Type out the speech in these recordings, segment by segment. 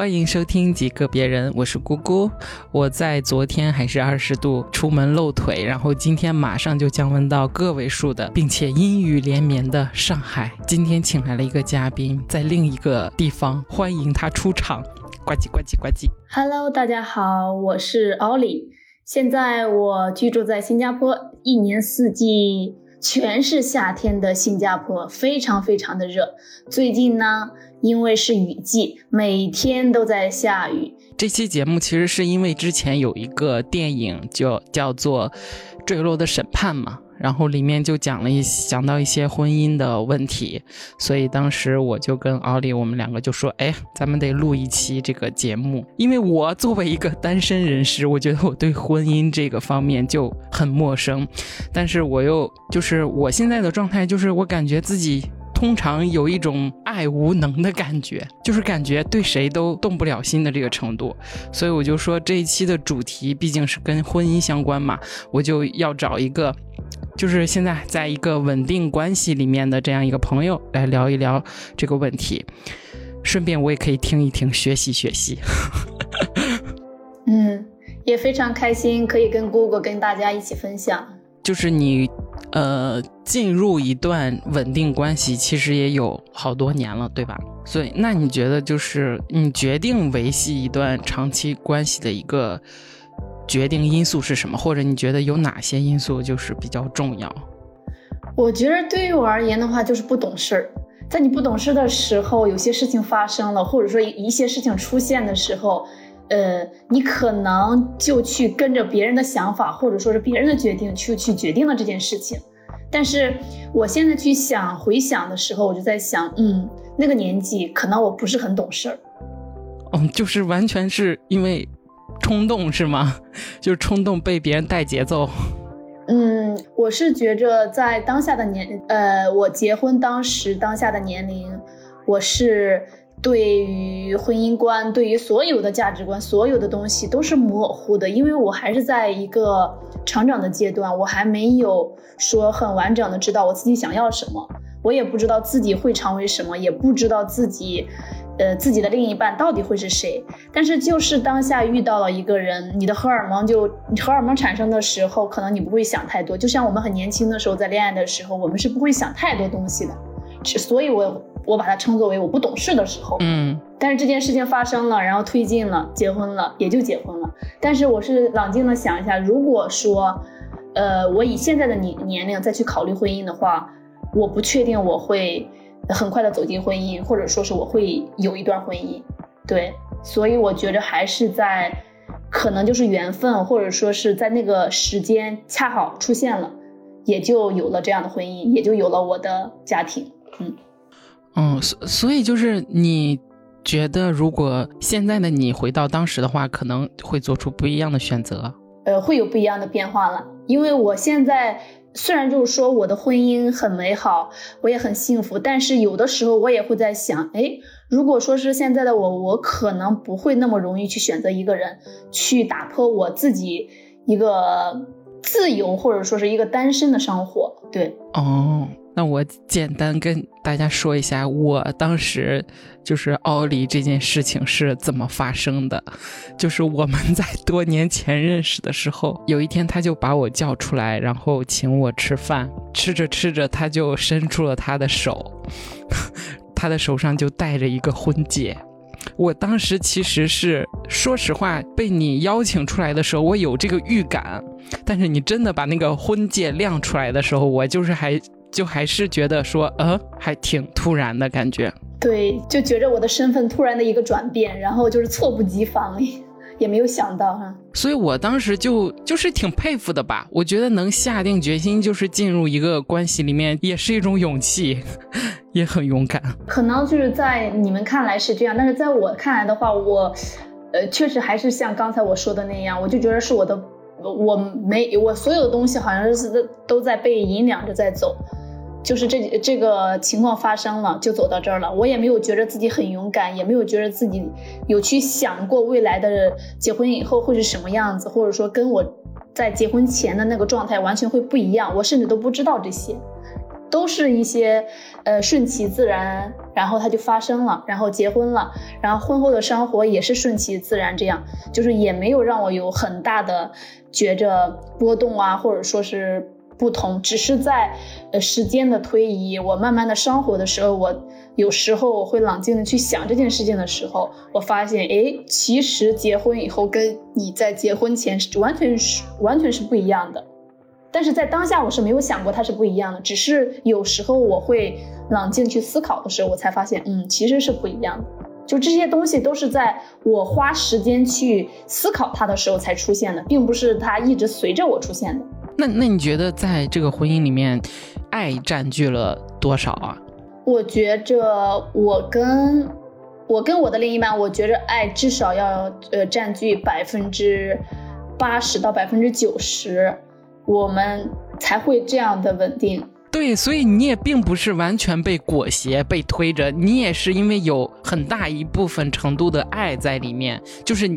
欢迎收听几个别人，我是姑姑。我在昨天还是二十度出门露腿，然后今天马上就降温到个位数的，并且阴雨连绵的上海。今天请来了一个嘉宾，在另一个地方，欢迎他出场。呱唧呱唧呱唧。Hello，大家好，我是奥利。现在我居住在新加坡，一年四季全是夏天的新加坡，非常非常的热。最近呢？因为是雨季，每天都在下雨。这期节目其实是因为之前有一个电影就叫做《坠落的审判》嘛，然后里面就讲了一讲到一些婚姻的问题，所以当时我就跟奥利我们两个就说，哎，咱们得录一期这个节目，因为我作为一个单身人士，我觉得我对婚姻这个方面就很陌生，但是我又就是我现在的状态就是我感觉自己。通常有一种爱无能的感觉，就是感觉对谁都动不了心的这个程度，所以我就说这一期的主题毕竟是跟婚姻相关嘛，我就要找一个，就是现在在一个稳定关系里面的这样一个朋友来聊一聊这个问题，顺便我也可以听一听，学习学习。嗯，也非常开心 可以跟姑姑跟大家一起分享，就是你。呃，进入一段稳定关系其实也有好多年了，对吧？所以，那你觉得就是你决定维系一段长期关系的一个决定因素是什么？或者你觉得有哪些因素就是比较重要？我觉得对于我而言的话，就是不懂事儿。在你不懂事的时候，有些事情发生了，或者说一些事情出现的时候，呃，你可能就去跟着别人的想法，或者说是别人的决定去去决定了这件事情。但是我现在去想回想的时候，我就在想，嗯，那个年纪可能我不是很懂事儿，嗯，就是完全是因为冲动是吗？就是冲动被别人带节奏。嗯，我是觉着在当下的年，呃，我结婚当时当下的年龄，我是。对于婚姻观，对于所有的价值观，所有的东西都是模糊的，因为我还是在一个成长的阶段，我还没有说很完整的知道我自己想要什么，我也不知道自己会成为什么，也不知道自己，呃，自己的另一半到底会是谁。但是就是当下遇到了一个人，你的荷尔蒙就荷尔蒙产生的时候，可能你不会想太多，就像我们很年轻的时候在恋爱的时候，我们是不会想太多东西的，所以我。我把它称作为我不懂事的时候，嗯，但是这件事情发生了，然后推进了，结婚了，也就结婚了。但是我是冷静的想一下，如果说，呃，我以现在的年年龄再去考虑婚姻的话，我不确定我会很快的走进婚姻，或者说是我会有一段婚姻，对，所以我觉得还是在，可能就是缘分，或者说是在那个时间恰好出现了，也就有了这样的婚姻，也就有了我的家庭，嗯。嗯，所所以就是你觉得，如果现在的你回到当时的话，可能会做出不一样的选择，呃，会有不一样的变化了。因为我现在虽然就是说我的婚姻很美好，我也很幸福，但是有的时候我也会在想，哎，如果说是现在的我，我可能不会那么容易去选择一个人，去打破我自己一个自由或者说是一个单身的生活。对，哦。那我简单跟大家说一下，我当时就是奥利这件事情是怎么发生的。就是我们在多年前认识的时候，有一天他就把我叫出来，然后请我吃饭。吃着吃着，他就伸出了他的手，他的手上就戴着一个婚戒。我当时其实是说实话，被你邀请出来的时候，我有这个预感。但是你真的把那个婚戒亮出来的时候，我就是还。就还是觉得说，呃，还挺突然的感觉。对，就觉着我的身份突然的一个转变，然后就是猝不及防，也没有想到哈。所以我当时就就是挺佩服的吧。我觉得能下定决心就是进入一个关系里面，也是一种勇气，也很勇敢。可能就是在你们看来是这样，但是在我看来的话，我，呃，确实还是像刚才我说的那样，我就觉得是我的，我没我所有的东西好像是都都在被引领着在走。就是这这个情况发生了，就走到这儿了。我也没有觉得自己很勇敢，也没有觉得自己有去想过未来的结婚以后会是什么样子，或者说跟我在结婚前的那个状态完全会不一样。我甚至都不知道这些。都是一些呃顺其自然，然后它就发生了，然后结婚了，然后婚后的生活也是顺其自然，这样就是也没有让我有很大的觉着波动啊，或者说是不同，只是在呃时间的推移，我慢慢的生活的时候，我有时候我会冷静的去想这件事情的时候，我发现，哎，其实结婚以后跟你在结婚前是完全是完全是不一样的。但是在当下，我是没有想过它是不一样的，只是有时候我会冷静去思考的时候，我才发现，嗯，其实是不一样的。就这些东西都是在我花时间去思考它的时候才出现的，并不是它一直随着我出现的。那那你觉得在这个婚姻里面，爱占据了多少啊？我觉着我跟我跟我的另一半，我觉着爱至少要呃占据百分之八十到百分之九十。我们才会这样的稳定。对，所以你也并不是完全被裹挟、被推着，你也是因为有很大一部分程度的爱在里面，就是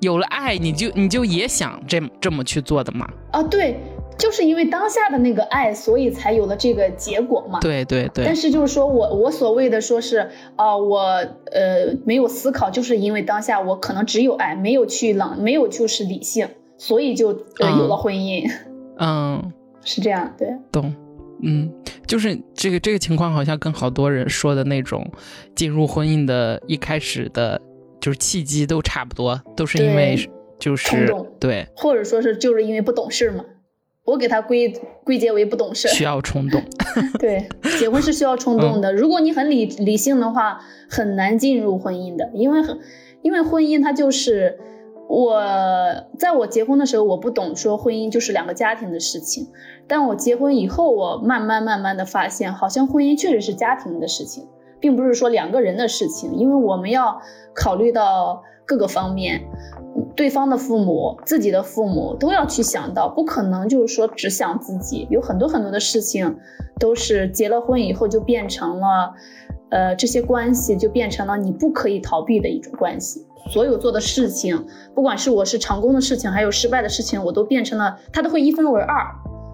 有了爱，你就你就也想这这么去做的嘛。啊，对，就是因为当下的那个爱，所以才有了这个结果嘛。对对对。但是就是说我我所谓的说是啊，我呃没有思考，就是因为当下我可能只有爱，没有去冷，没有就是理性，所以就呃有了婚姻。嗯，是这样，对，懂，嗯，就是这个这个情况，好像跟好多人说的那种进入婚姻的一开始的，就是契机都差不多，都是因为就是冲动，对，或者说是就是因为不懂事嘛，我给他归归结为不懂事，需要冲动，对，结婚是需要冲动的，如果你很理理性的话，很难进入婚姻的，因为很，因为婚姻它就是。我在我结婚的时候，我不懂说婚姻就是两个家庭的事情，但我结婚以后，我慢慢慢慢的发现，好像婚姻确实是家庭的事情，并不是说两个人的事情，因为我们要考虑到各个方面，对方的父母、自己的父母都要去想到，不可能就是说只想自己，有很多很多的事情都是结了婚以后就变成了，呃，这些关系就变成了你不可以逃避的一种关系。所有做的事情，不管是我是成功的事情，还有失败的事情，我都变成了，他都会一分为二，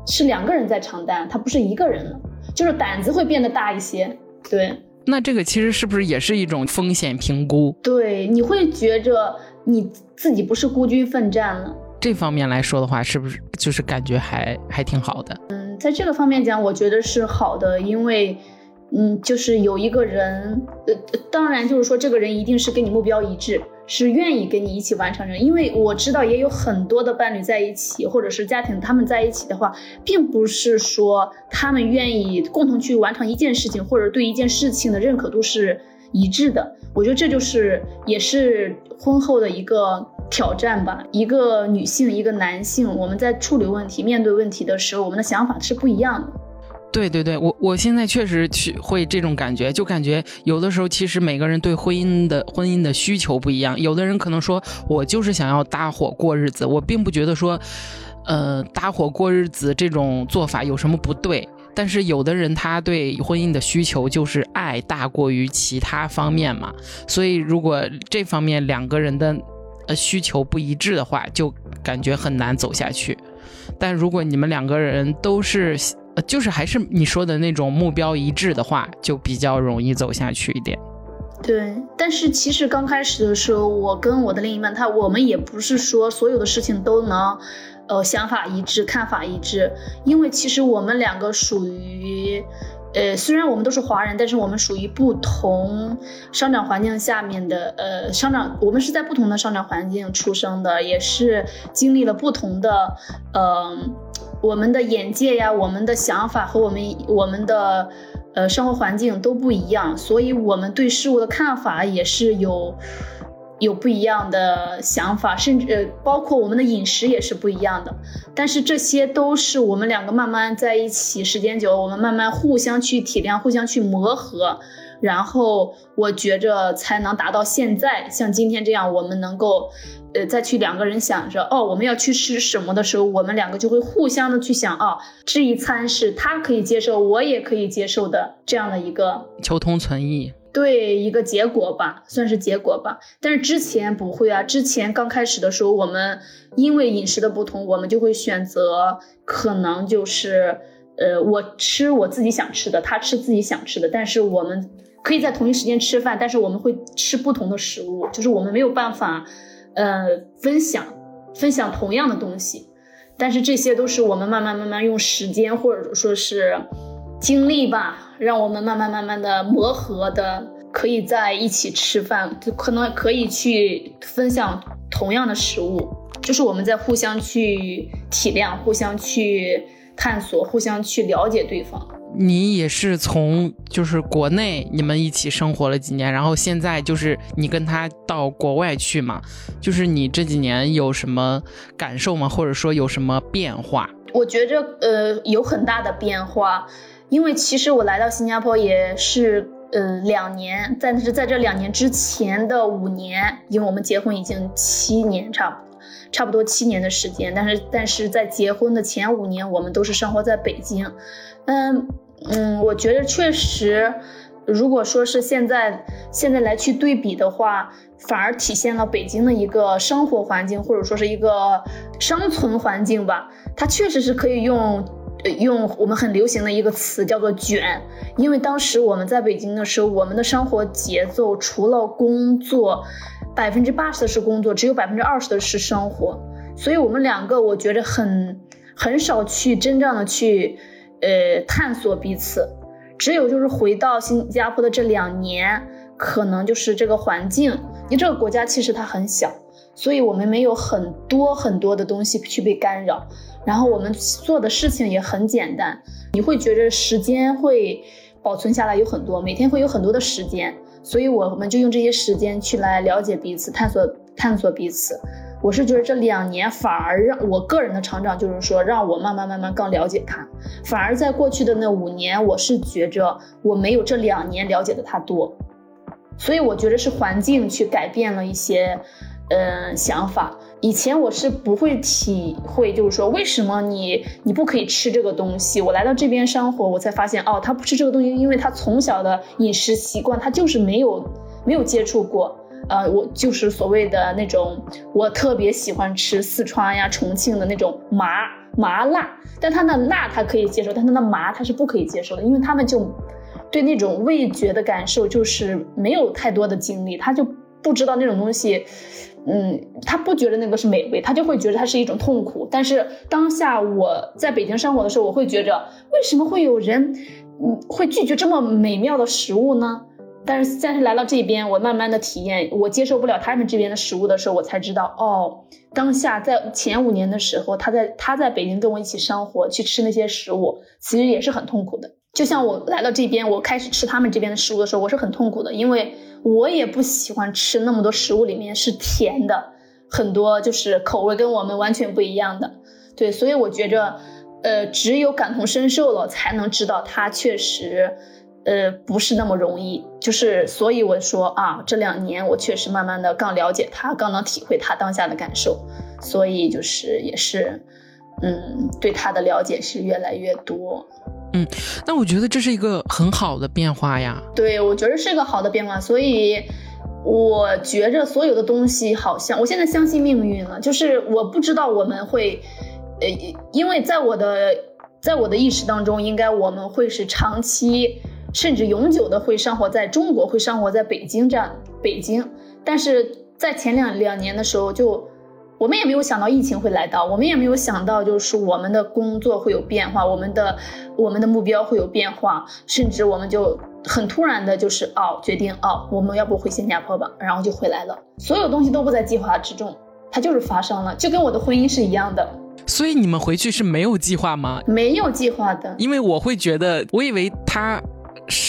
是两个人在承担，他不是一个人了，就是胆子会变得大一些。对，那这个其实是不是也是一种风险评估？对，你会觉着你自己不是孤军奋战了。这方面来说的话，是不是就是感觉还还挺好的？嗯，在这个方面讲，我觉得是好的，因为。嗯，就是有一个人，呃，当然就是说，这个人一定是跟你目标一致，是愿意跟你一起完成人。因为我知道也有很多的伴侣在一起，或者是家庭他们在一起的话，并不是说他们愿意共同去完成一件事情，或者对一件事情的认可度是一致的。我觉得这就是也是婚后的一个挑战吧。一个女性，一个男性，我们在处理问题、面对问题的时候，我们的想法是不一样的。对对对，我我现在确实去会这种感觉，就感觉有的时候其实每个人对婚姻的婚姻的需求不一样。有的人可能说我就是想要搭伙过日子，我并不觉得说，呃，搭伙过日子这种做法有什么不对。但是有的人他对婚姻的需求就是爱大过于其他方面嘛，所以如果这方面两个人的呃需求不一致的话，就感觉很难走下去。但如果你们两个人都是。呃，就是还是你说的那种目标一致的话，就比较容易走下去一点。对，但是其实刚开始的时候，我跟我的另一半，他我们也不是说所有的事情都能，呃，想法一致、看法一致，因为其实我们两个属于，呃，虽然我们都是华人，但是我们属于不同生长环境下面的，呃，生长，我们是在不同的生长环境出生的，也是经历了不同的，呃。我们的眼界呀，我们的想法和我们我们的呃生活环境都不一样，所以我们对事物的看法也是有有不一样的想法，甚至包括我们的饮食也是不一样的。但是这些都是我们两个慢慢在一起时间久，我们慢慢互相去体谅，互相去磨合。然后我觉着才能达到现在像今天这样，我们能够，呃，再去两个人想着哦，我们要去吃什么的时候，我们两个就会互相的去想啊，这一餐是他可以接受，我也可以接受的这样的一个求同存异，对一个结果吧，算是结果吧。但是之前不会啊，之前刚开始的时候，我们因为饮食的不同，我们就会选择可能就是。呃，我吃我自己想吃的，他吃自己想吃的，但是我们可以在同一时间吃饭，但是我们会吃不同的食物，就是我们没有办法，呃，分享分享同样的东西，但是这些都是我们慢慢慢慢用时间或者说是经历吧，让我们慢慢慢慢的磨合的，可以在一起吃饭，就可能可以去分享同样的食物，就是我们在互相去体谅，互相去探索，互相去了解对方。你也是从就是国内你们一起生活了几年，然后现在就是你跟他到国外去嘛，就是你这几年有什么感受吗？或者说有什么变化？我觉着呃有很大的变化，因为其实我来到新加坡也是呃两年，但是在这两年之前的五年，因为我们结婚已经七年差不，差不多七年的时间，但是但是在结婚的前五年，我们都是生活在北京，嗯。嗯，我觉得确实，如果说是现在现在来去对比的话，反而体现了北京的一个生活环境，或者说是一个生存环境吧。它确实是可以用用我们很流行的一个词叫做卷，因为当时我们在北京的时候，我们的生活节奏除了工作，百分之八十的是工作，只有百分之二十的是生活，所以我们两个我觉得很很少去真正的去。呃，探索彼此，只有就是回到新加坡的这两年，可能就是这个环境，因为这个国家其实它很小，所以我们没有很多很多的东西去被干扰，然后我们做的事情也很简单，你会觉得时间会保存下来有很多，每天会有很多的时间，所以我们就用这些时间去来了解彼此，探索探索彼此。我是觉得这两年反而让我个人的成长，就是说让我慢慢慢慢更了解他。反而在过去的那五年，我是觉着我没有这两年了解的他多。所以我觉得是环境去改变了一些，嗯，想法。以前我是不会体会，就是说为什么你你不可以吃这个东西。我来到这边生活，我才发现哦，他不吃这个东西，因为他从小的饮食习惯，他就是没有没有接触过。呃，我就是所谓的那种，我特别喜欢吃四川呀、重庆的那种麻麻辣，但他那辣他可以接受，但他那麻他是不可以接受的，因为他们就对那种味觉的感受就是没有太多的经历，他就不知道那种东西，嗯，他不觉得那个是美味，他就会觉得它是一种痛苦。但是当下我在北京生活的时候，我会觉着为什么会有人，嗯，会拒绝这么美妙的食物呢？但是，但是来到这边，我慢慢的体验，我接受不了他们这边的食物的时候，我才知道，哦，当下在前五年的时候，他在他在北京跟我一起生活，去吃那些食物，其实也是很痛苦的。就像我来到这边，我开始吃他们这边的食物的时候，我是很痛苦的，因为我也不喜欢吃那么多食物里面是甜的，很多就是口味跟我们完全不一样的。对，所以我觉着，呃，只有感同身受了，才能知道他确实。呃，不是那么容易，就是所以我说啊，这两年我确实慢慢的更了解他，更能体会他当下的感受，所以就是也是，嗯，对他的了解是越来越多。嗯，那我觉得这是一个很好的变化呀。对，我觉得是一个好的变化，所以我觉着所有的东西好像，我现在相信命运了，就是我不知道我们会，呃，因为在我的在我的意识当中，应该我们会是长期。甚至永久的会生活在中国，会生活在北京这样北京。但是在前两两年的时候，就我们也没有想到疫情会来到，我们也没有想到就是我们的工作会有变化，我们的我们的目标会有变化，甚至我们就很突然的就是哦，决定哦，我们要不回新加坡吧，然后就回来了。所有东西都不在计划之中，它就是发生了，就跟我的婚姻是一样的。所以你们回去是没有计划吗？没有计划的，因为我会觉得，我以为他。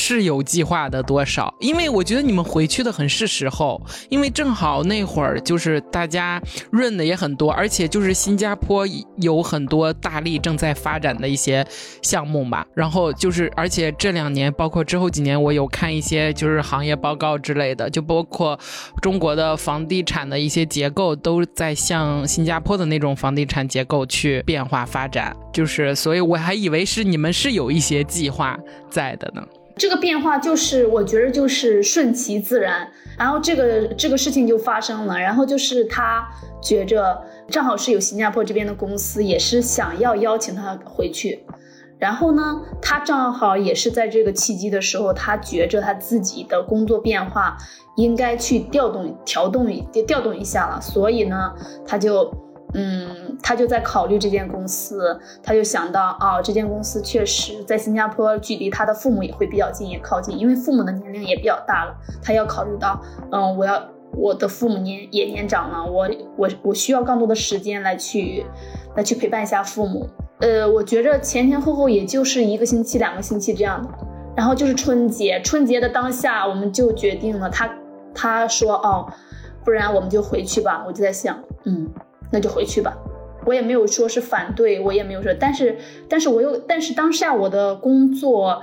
是有计划的多少？因为我觉得你们回去的很是时候，因为正好那会儿就是大家润的也很多，而且就是新加坡有很多大力正在发展的一些项目吧。然后就是，而且这两年，包括之后几年，我有看一些就是行业报告之类的，就包括中国的房地产的一些结构都在向新加坡的那种房地产结构去变化发展。就是，所以我还以为是你们是有一些计划在的呢。这个变化就是，我觉得就是顺其自然，然后这个这个事情就发生了，然后就是他觉着正好是有新加坡这边的公司也是想要邀请他回去，然后呢，他正好也是在这个契机的时候，他觉着他自己的工作变化应该去调动、调动、调动一下了，所以呢，他就，嗯，他就在考虑这间公司，他就想到，哦，这间公司确实在新加坡，距离他的父母也会比较近，也靠近，因为父母的年龄也比较大了，他要考虑到，嗯，我要我的父母年也年长了，我我我需要更多的时间来去来去陪伴一下父母。呃，我觉着前前后后也就是一个星期、两个星期这样的，然后就是春节，春节的当下，我们就决定了，他他说哦，不然我们就回去吧。我就在想，嗯，那就回去吧。我也没有说是反对，我也没有说，但是但是我又，但是当下我的工作，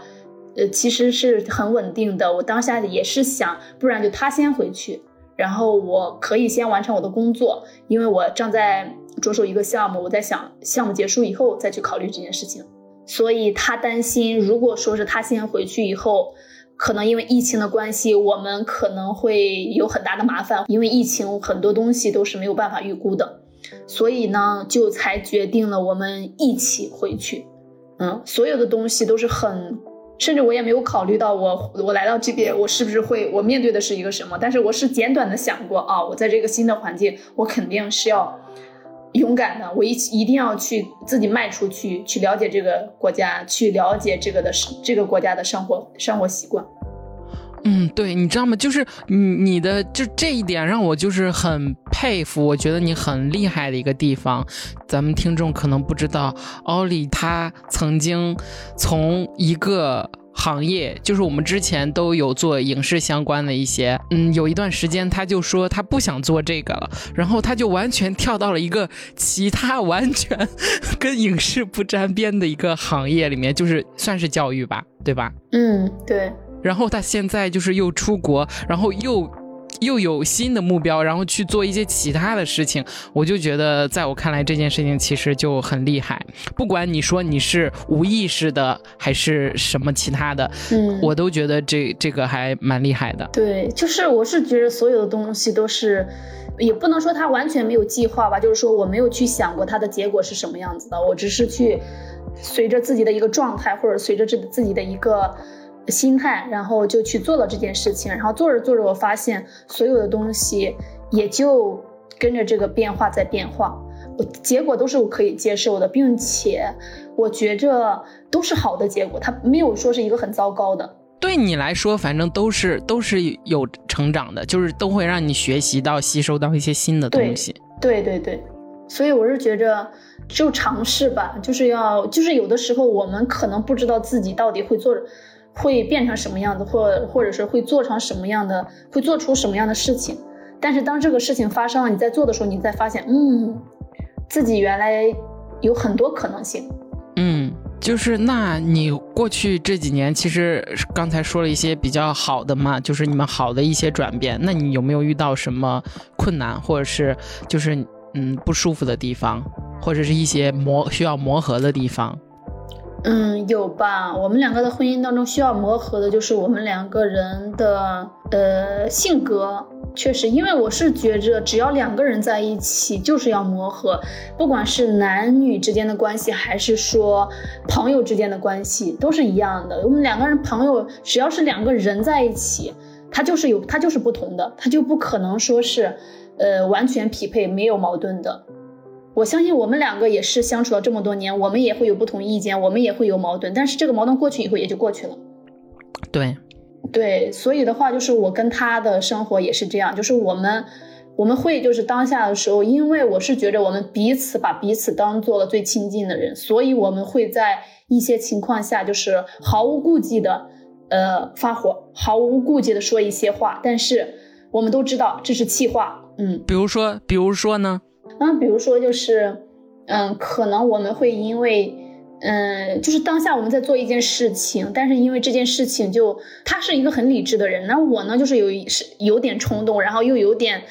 呃，其实是很稳定的。我当下也是想，不然就他先回去，然后我可以先完成我的工作，因为我正在。着手一个项目，我在想项目结束以后再去考虑这件事情，所以他担心，如果说是他先回去以后，可能因为疫情的关系，我们可能会有很大的麻烦，因为疫情很多东西都是没有办法预估的，所以呢，就才决定了我们一起回去。嗯，所有的东西都是很，甚至我也没有考虑到我我来到这边，我是不是会我面对的是一个什么，但是我是简短的想过啊，我在这个新的环境，我肯定是要。勇敢的，我一一定要去自己迈出去，去了解这个国家，去了解这个的这个国家的生活生活习惯。嗯，对，你知道吗？就是你你的就这一点让我就是很佩服，我觉得你很厉害的一个地方。咱们听众可能不知道，奥利他曾经从一个。行业就是我们之前都有做影视相关的一些，嗯，有一段时间他就说他不想做这个了，然后他就完全跳到了一个其他完全 跟影视不沾边的一个行业里面，就是算是教育吧，对吧？嗯，对。然后他现在就是又出国，然后又。又有新的目标，然后去做一些其他的事情，我就觉得，在我看来，这件事情其实就很厉害。不管你说你是无意识的还是什么其他的，嗯，我都觉得这这个还蛮厉害的。对，就是我是觉得所有的东西都是，也不能说他完全没有计划吧，就是说我没有去想过他的结果是什么样子的，我只是去随着自己的一个状态，或者随着自自己的一个。心态，然后就去做了这件事情，然后做着做着，我发现所有的东西也就跟着这个变化在变化，我结果都是我可以接受的，并且我觉着都是好的结果，它没有说是一个很糟糕的。对你来说，反正都是都是有成长的，就是都会让你学习到、吸收到一些新的东西。对对对，所以我是觉着就尝试吧，就是要就是有的时候我们可能不知道自己到底会做。会变成什么样子，或或者是会做成什么样的，会做出什么样的事情。但是当这个事情发生了，你在做的时候，你再发现，嗯，自己原来有很多可能性。嗯，就是那你过去这几年，其实刚才说了一些比较好的嘛，就是你们好的一些转变。那你有没有遇到什么困难，或者是就是嗯不舒服的地方，或者是一些磨需要磨合的地方？嗯，有吧？我们两个的婚姻当中需要磨合的，就是我们两个人的呃性格，确实，因为我是觉着，只要两个人在一起，就是要磨合，不管是男女之间的关系，还是说朋友之间的关系，都是一样的。我们两个人朋友，只要是两个人在一起，他就是有，他就是不同的，他就不可能说是，呃，完全匹配，没有矛盾的。我相信我们两个也是相处了这么多年，我们也会有不同意见，我们也会有矛盾，但是这个矛盾过去以后也就过去了。对，对，所以的话就是我跟他的生活也是这样，就是我们我们会就是当下的时候，因为我是觉得我们彼此把彼此当做了最亲近的人，所以我们会在一些情况下就是毫无顾忌的呃发火，毫无顾忌的说一些话，但是我们都知道这是气话，嗯，比如说，比如说呢？那比如说，就是，嗯，可能我们会因为，嗯，就是当下我们在做一件事情，但是因为这件事情就他是一个很理智的人，那我呢就是有是有点冲动，然后又有点，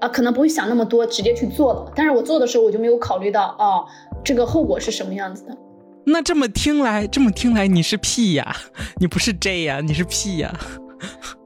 啊，可能不会想那么多，直接去做了。但是我做的时候我就没有考虑到，哦，这个后果是什么样子的。那这么听来，这么听来你是 P 呀？你不是 J 呀？你是 P 呀？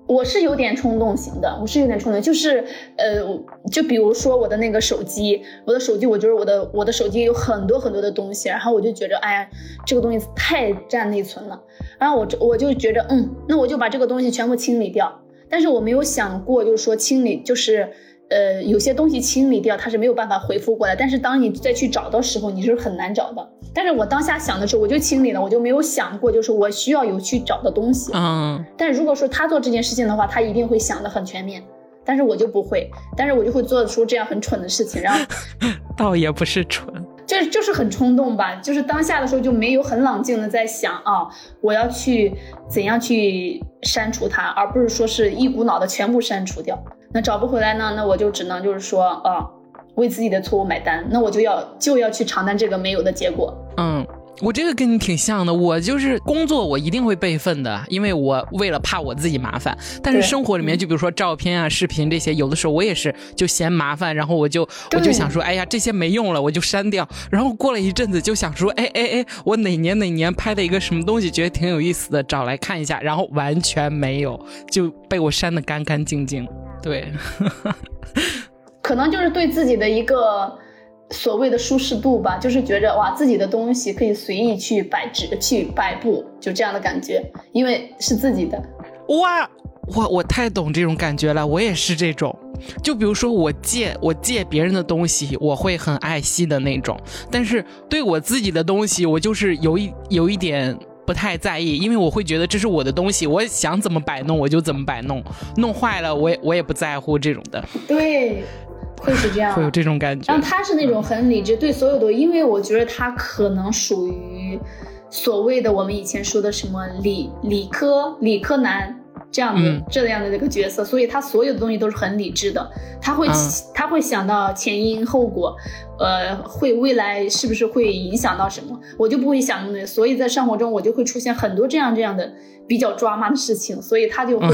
我是有点冲动型的，我是有点冲动，就是呃，就比如说我的那个手机，我的手机，我觉得我的我的手机有很多很多的东西，然后我就觉着，哎呀，这个东西太占内存了，然后我我就觉着，嗯，那我就把这个东西全部清理掉。但是我没有想过，就是说清理，就是呃，有些东西清理掉，它是没有办法回复过来。但是当你再去找的时候，你是很难找的。但是我当下想的时候，我就清理了，我就没有想过，就是我需要有去找的东西。嗯。但如果说他做这件事情的话，他一定会想的很全面。但是我就不会，但是我就会做出这样很蠢的事情。然后，倒也不是蠢。就就是很冲动吧，就是当下的时候就没有很冷静的在想啊，我要去怎样去删除它，而不是说是一股脑的全部删除掉。那找不回来呢，那我就只能就是说啊，为自己的错误买单，那我就要就要去承担这个没有的结果。嗯。我这个跟你挺像的，我就是工作我一定会备份的，因为我为了怕我自己麻烦。但是生活里面，就比如说照片啊、视频这些，有的时候我也是就嫌麻烦，然后我就我就想说，哎呀，这些没用了，我就删掉。然后过了一阵子，就想说，哎哎哎，我哪年哪年拍的一个什么东西，觉得挺有意思的，找来看一下，然后完全没有，就被我删的干干净净。对，可能就是对自己的一个。所谓的舒适度吧，就是觉着哇，自己的东西可以随意去摆置、去摆布，就这样的感觉，因为是自己的。哇，我我太懂这种感觉了，我也是这种。就比如说我借我借别人的东西，我会很爱惜的那种，但是对我自己的东西，我就是有一有一点不太在意，因为我会觉得这是我的东西，我想怎么摆弄我就怎么摆弄，弄坏了我也我也不在乎这种的。对。会是这样，会有这种感觉。然后他是那种很理智，对所有的，因为我觉得他可能属于所谓的我们以前说的什么理理科理科男。这样的这样的一个角色，所以他所有的东西都是很理智的，他会他会想到前因后果，呃，会未来是不是会影响到什么，我就不会想那么多，所以在生活中我就会出现很多这样这样的比较抓马的事情，所以他就会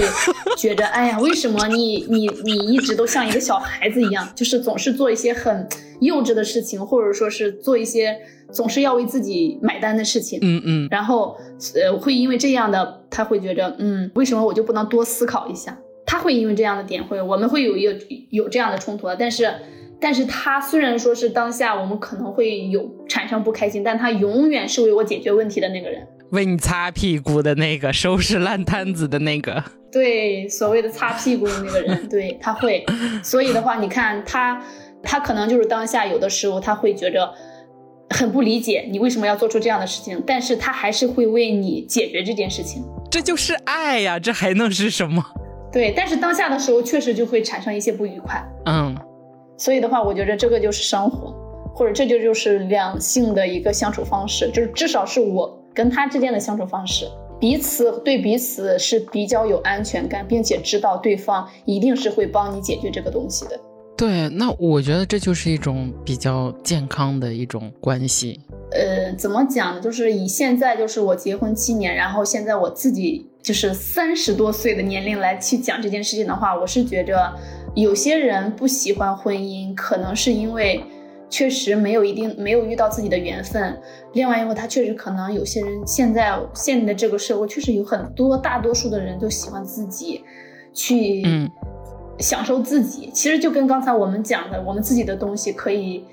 觉得，哎呀，为什么你你你一直都像一个小孩子一样，就是总是做一些很幼稚的事情，或者说是做一些。总是要为自己买单的事情，嗯嗯，然后呃会因为这样的，他会觉得，嗯，为什么我就不能多思考一下？他会因为这样的点会，我们会有有有这样的冲突，但是但是他虽然说是当下我们可能会有产生不开心，但他永远是为我解决问题的那个人，为你擦屁股的那个，收拾烂摊子的那个，对，所谓的擦屁股的那个人，对他会，所以的话，你看他他可能就是当下有的时候他会觉着。很不理解你为什么要做出这样的事情，但是他还是会为你解决这件事情，这就是爱呀，这还能是什么？对，但是当下的时候确实就会产生一些不愉快，嗯，所以的话，我觉得这个就是生活，或者这就就是两性的一个相处方式，就是至少是我跟他之间的相处方式，彼此对彼此是比较有安全感，并且知道对方一定是会帮你解决这个东西的。对，那我觉得这就是一种比较健康的一种关系。呃，怎么讲呢？就是以现在就是我结婚七年，然后现在我自己就是三十多岁的年龄来去讲这件事情的话，我是觉着有些人不喜欢婚姻，可能是因为确实没有一定没有遇到自己的缘分。另外，因为他确实可能有些人现在现在的这个社会确实有很多大多数的人都喜欢自己去。享受自己，其实就跟刚才我们讲的，我们自己的东西可以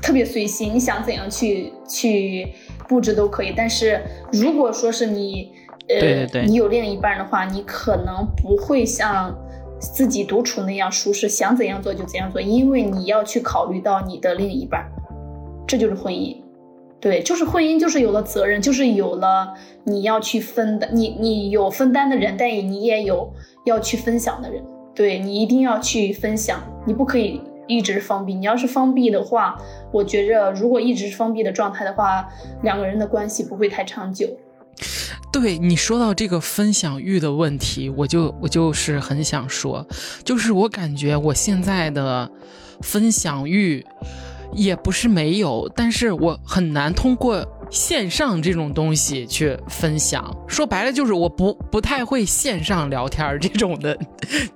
特别随心，你想怎样去去布置都可以。但是如果说是你，呃，你有另一半的话，你可能不会像自己独处那样舒适，想怎样做就怎样做，因为你要去考虑到你的另一半，这就是婚姻。对，就是婚姻，就是有了责任，就是有了你要去分担，你你有分担的人，但你也有要去分享的人。对你一定要去分享，你不可以一直封闭。你要是封闭的话，我觉着如果一直封闭的状态的话，两个人的关系不会太长久。对你说到这个分享欲的问题，我就我就是很想说，就是我感觉我现在的分享欲也不是没有，但是我很难通过。线上这种东西去分享，说白了就是我不不太会线上聊天这种的，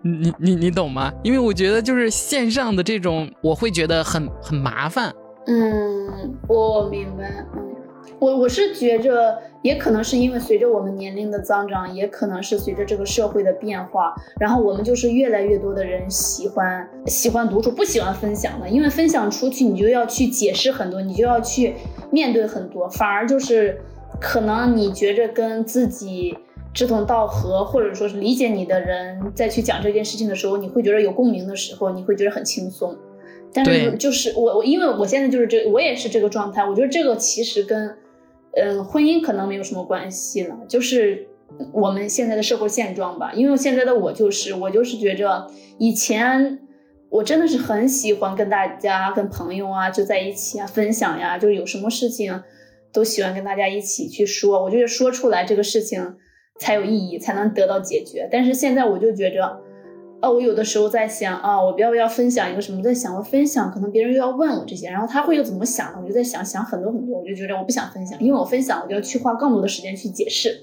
你你你懂吗？因为我觉得就是线上的这种，我会觉得很很麻烦。嗯，我明白。嗯，我我是觉着，也可能是因为随着我们年龄的增长，也可能是随着这个社会的变化，然后我们就是越来越多的人喜欢喜欢独处，不喜欢分享的，因为分享出去你就要去解释很多，你就要去面对很多，反而就是可能你觉着跟自己志同道合或者说是理解你的人再去讲这件事情的时候，你会觉得有共鸣的时候，你会觉得很轻松。但是就是我我因为我现在就是这我也是这个状态，我觉得这个其实跟。嗯，婚姻可能没有什么关系了，就是我们现在的社会现状吧。因为现在的我就是，我就是觉着以前我真的是很喜欢跟大家、跟朋友啊就在一起啊分享呀，就是有什么事情都喜欢跟大家一起去说。我觉得说出来这个事情才有意义，才能得到解决。但是现在我就觉着。哦，我有的时候在想啊，我要不要分享一个什么？在想我分享，可能别人又要问我这些，然后他会又怎么想呢？我就在想想很多很多，我就觉得我不想分享，因为我分享，我就要去花更多的时间去解释，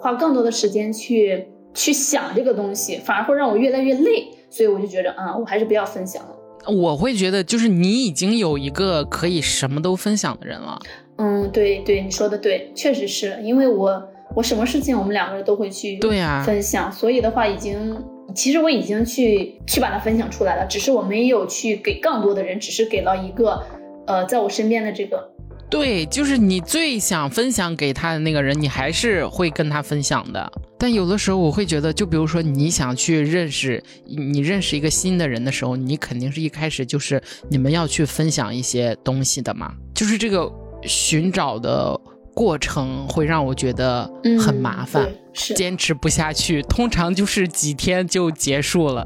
花更多的时间去去想这个东西，反而会让我越来越累。所以我就觉得啊，我还是不要分享了。我会觉得，就是你已经有一个可以什么都分享的人了。嗯，对对，你说的对，确实是因为我我什么事情我们两个人都会去对呀分享，所以的话已经。其实我已经去去把它分享出来了，只是我没有去给更多的人，只是给了一个，呃，在我身边的这个。对，就是你最想分享给他的那个人，你还是会跟他分享的。但有的时候我会觉得，就比如说你想去认识你认识一个新的人的时候，你肯定是一开始就是你们要去分享一些东西的嘛，就是这个寻找的。过程会让我觉得很麻烦，坚持不下去。通常就是几天就结束了，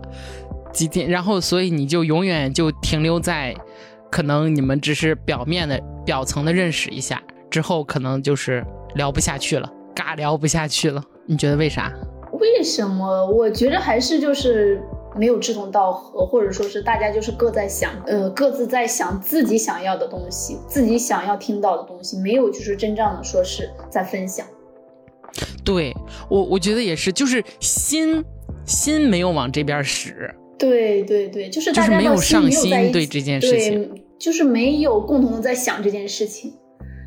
几天，然后所以你就永远就停留在，可能你们只是表面的、表层的认识一下，之后可能就是聊不下去了，尬聊不下去了。你觉得为啥？为什么？我觉得还是就是。没有志同道合，或者说是大家就是各在想，呃，各自在想自己想要的东西，自己想要听到的东西，没有就是真正的说是在分享。对我，我觉得也是，就是心心没有往这边使。对对对，就是就是没有上心对这件事情，就是没有共同的在想这件事情。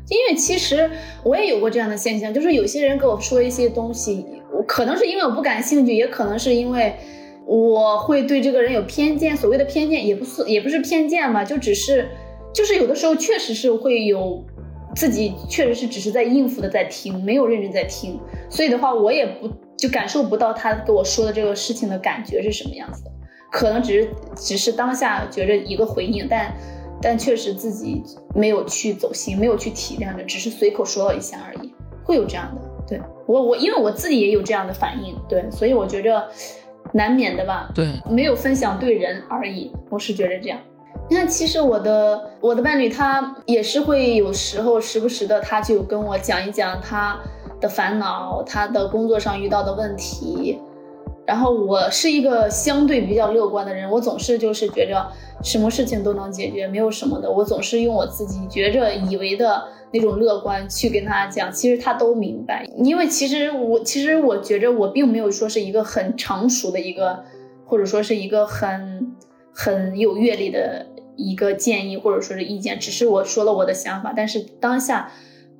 因为其实我也有过这样的现象，就是有些人跟我说一些东西，我可能是因为我不感兴趣，也可能是因为。我会对这个人有偏见，所谓的偏见也不是也不是偏见嘛，就只是，就是有的时候确实是会有自己确实是只是在应付的在听，没有认真在听，所以的话我也不就感受不到他跟我说的这个事情的感觉是什么样子的，可能只是只是当下觉着一个回应，但但确实自己没有去走心，没有去体谅着，只是随口说了一下而已，会有这样的，对我我因为我自己也有这样的反应，对，所以我觉着。难免的吧，对，没有分享对人而已，我是觉得这样。你看，其实我的我的伴侣他也是会有时候时不时的，他就跟我讲一讲他的烦恼，他的工作上遇到的问题。然后我是一个相对比较乐观的人，我总是就是觉着什么事情都能解决，没有什么的。我总是用我自己觉着以为的那种乐观去跟他讲，其实他都明白。因为其实我其实我觉着我并没有说是一个很成熟的一个，或者说是一个很很有阅历的一个建议或者说是意见，只是我说了我的想法。但是当下，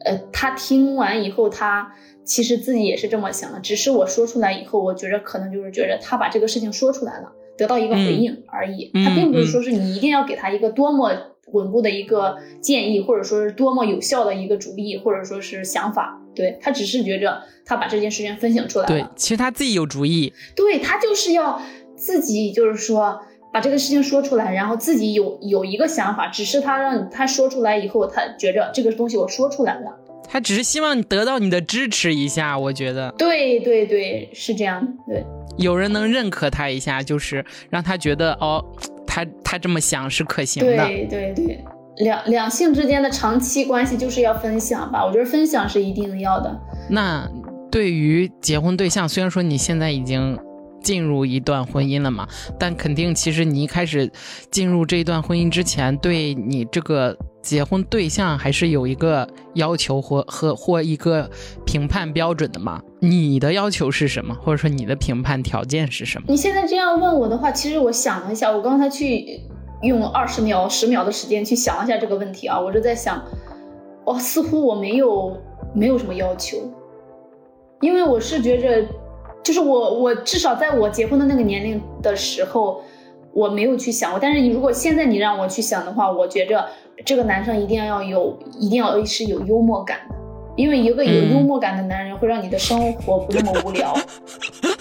呃，他听完以后他。其实自己也是这么想的，只是我说出来以后，我觉着可能就是觉着他把这个事情说出来了，得到一个回应而已。他并不是说是你一定要给他一个多么稳固的一个建议，或者说是多么有效的一个主意，或者说是想法。对他只是觉着他把这件事情分享出来了。对，其实他自己有主意。对他就是要自己就是说把这个事情说出来，然后自己有有一个想法，只是他让他说出来以后，他觉着这个东西我说出来了。他只是希望得到你的支持一下，我觉得。对对对，是这样的。对，有人能认可他一下，就是让他觉得哦，他他这么想是可行的。对对对，两两性之间的长期关系就是要分享吧，我觉得分享是一定要的。那对于结婚对象，虽然说你现在已经。进入一段婚姻了嘛？但肯定，其实你一开始进入这一段婚姻之前，对你这个结婚对象还是有一个要求或和或一个评判标准的嘛？你的要求是什么？或者说你的评判条件是什么？你现在这样问我的话，其实我想了一下，我刚才去用二十秒、十秒的时间去想了一下这个问题啊，我就在想，哦，似乎我没有没有什么要求，因为我是觉着，就是我我至少在我结婚的那个年龄的时候，我没有去想过。但是你如果现在你让我去想的话，我觉着这个男生一定要有，一定要是有幽默感的，因为一个有幽默感的男人会让你的生活不那么无聊。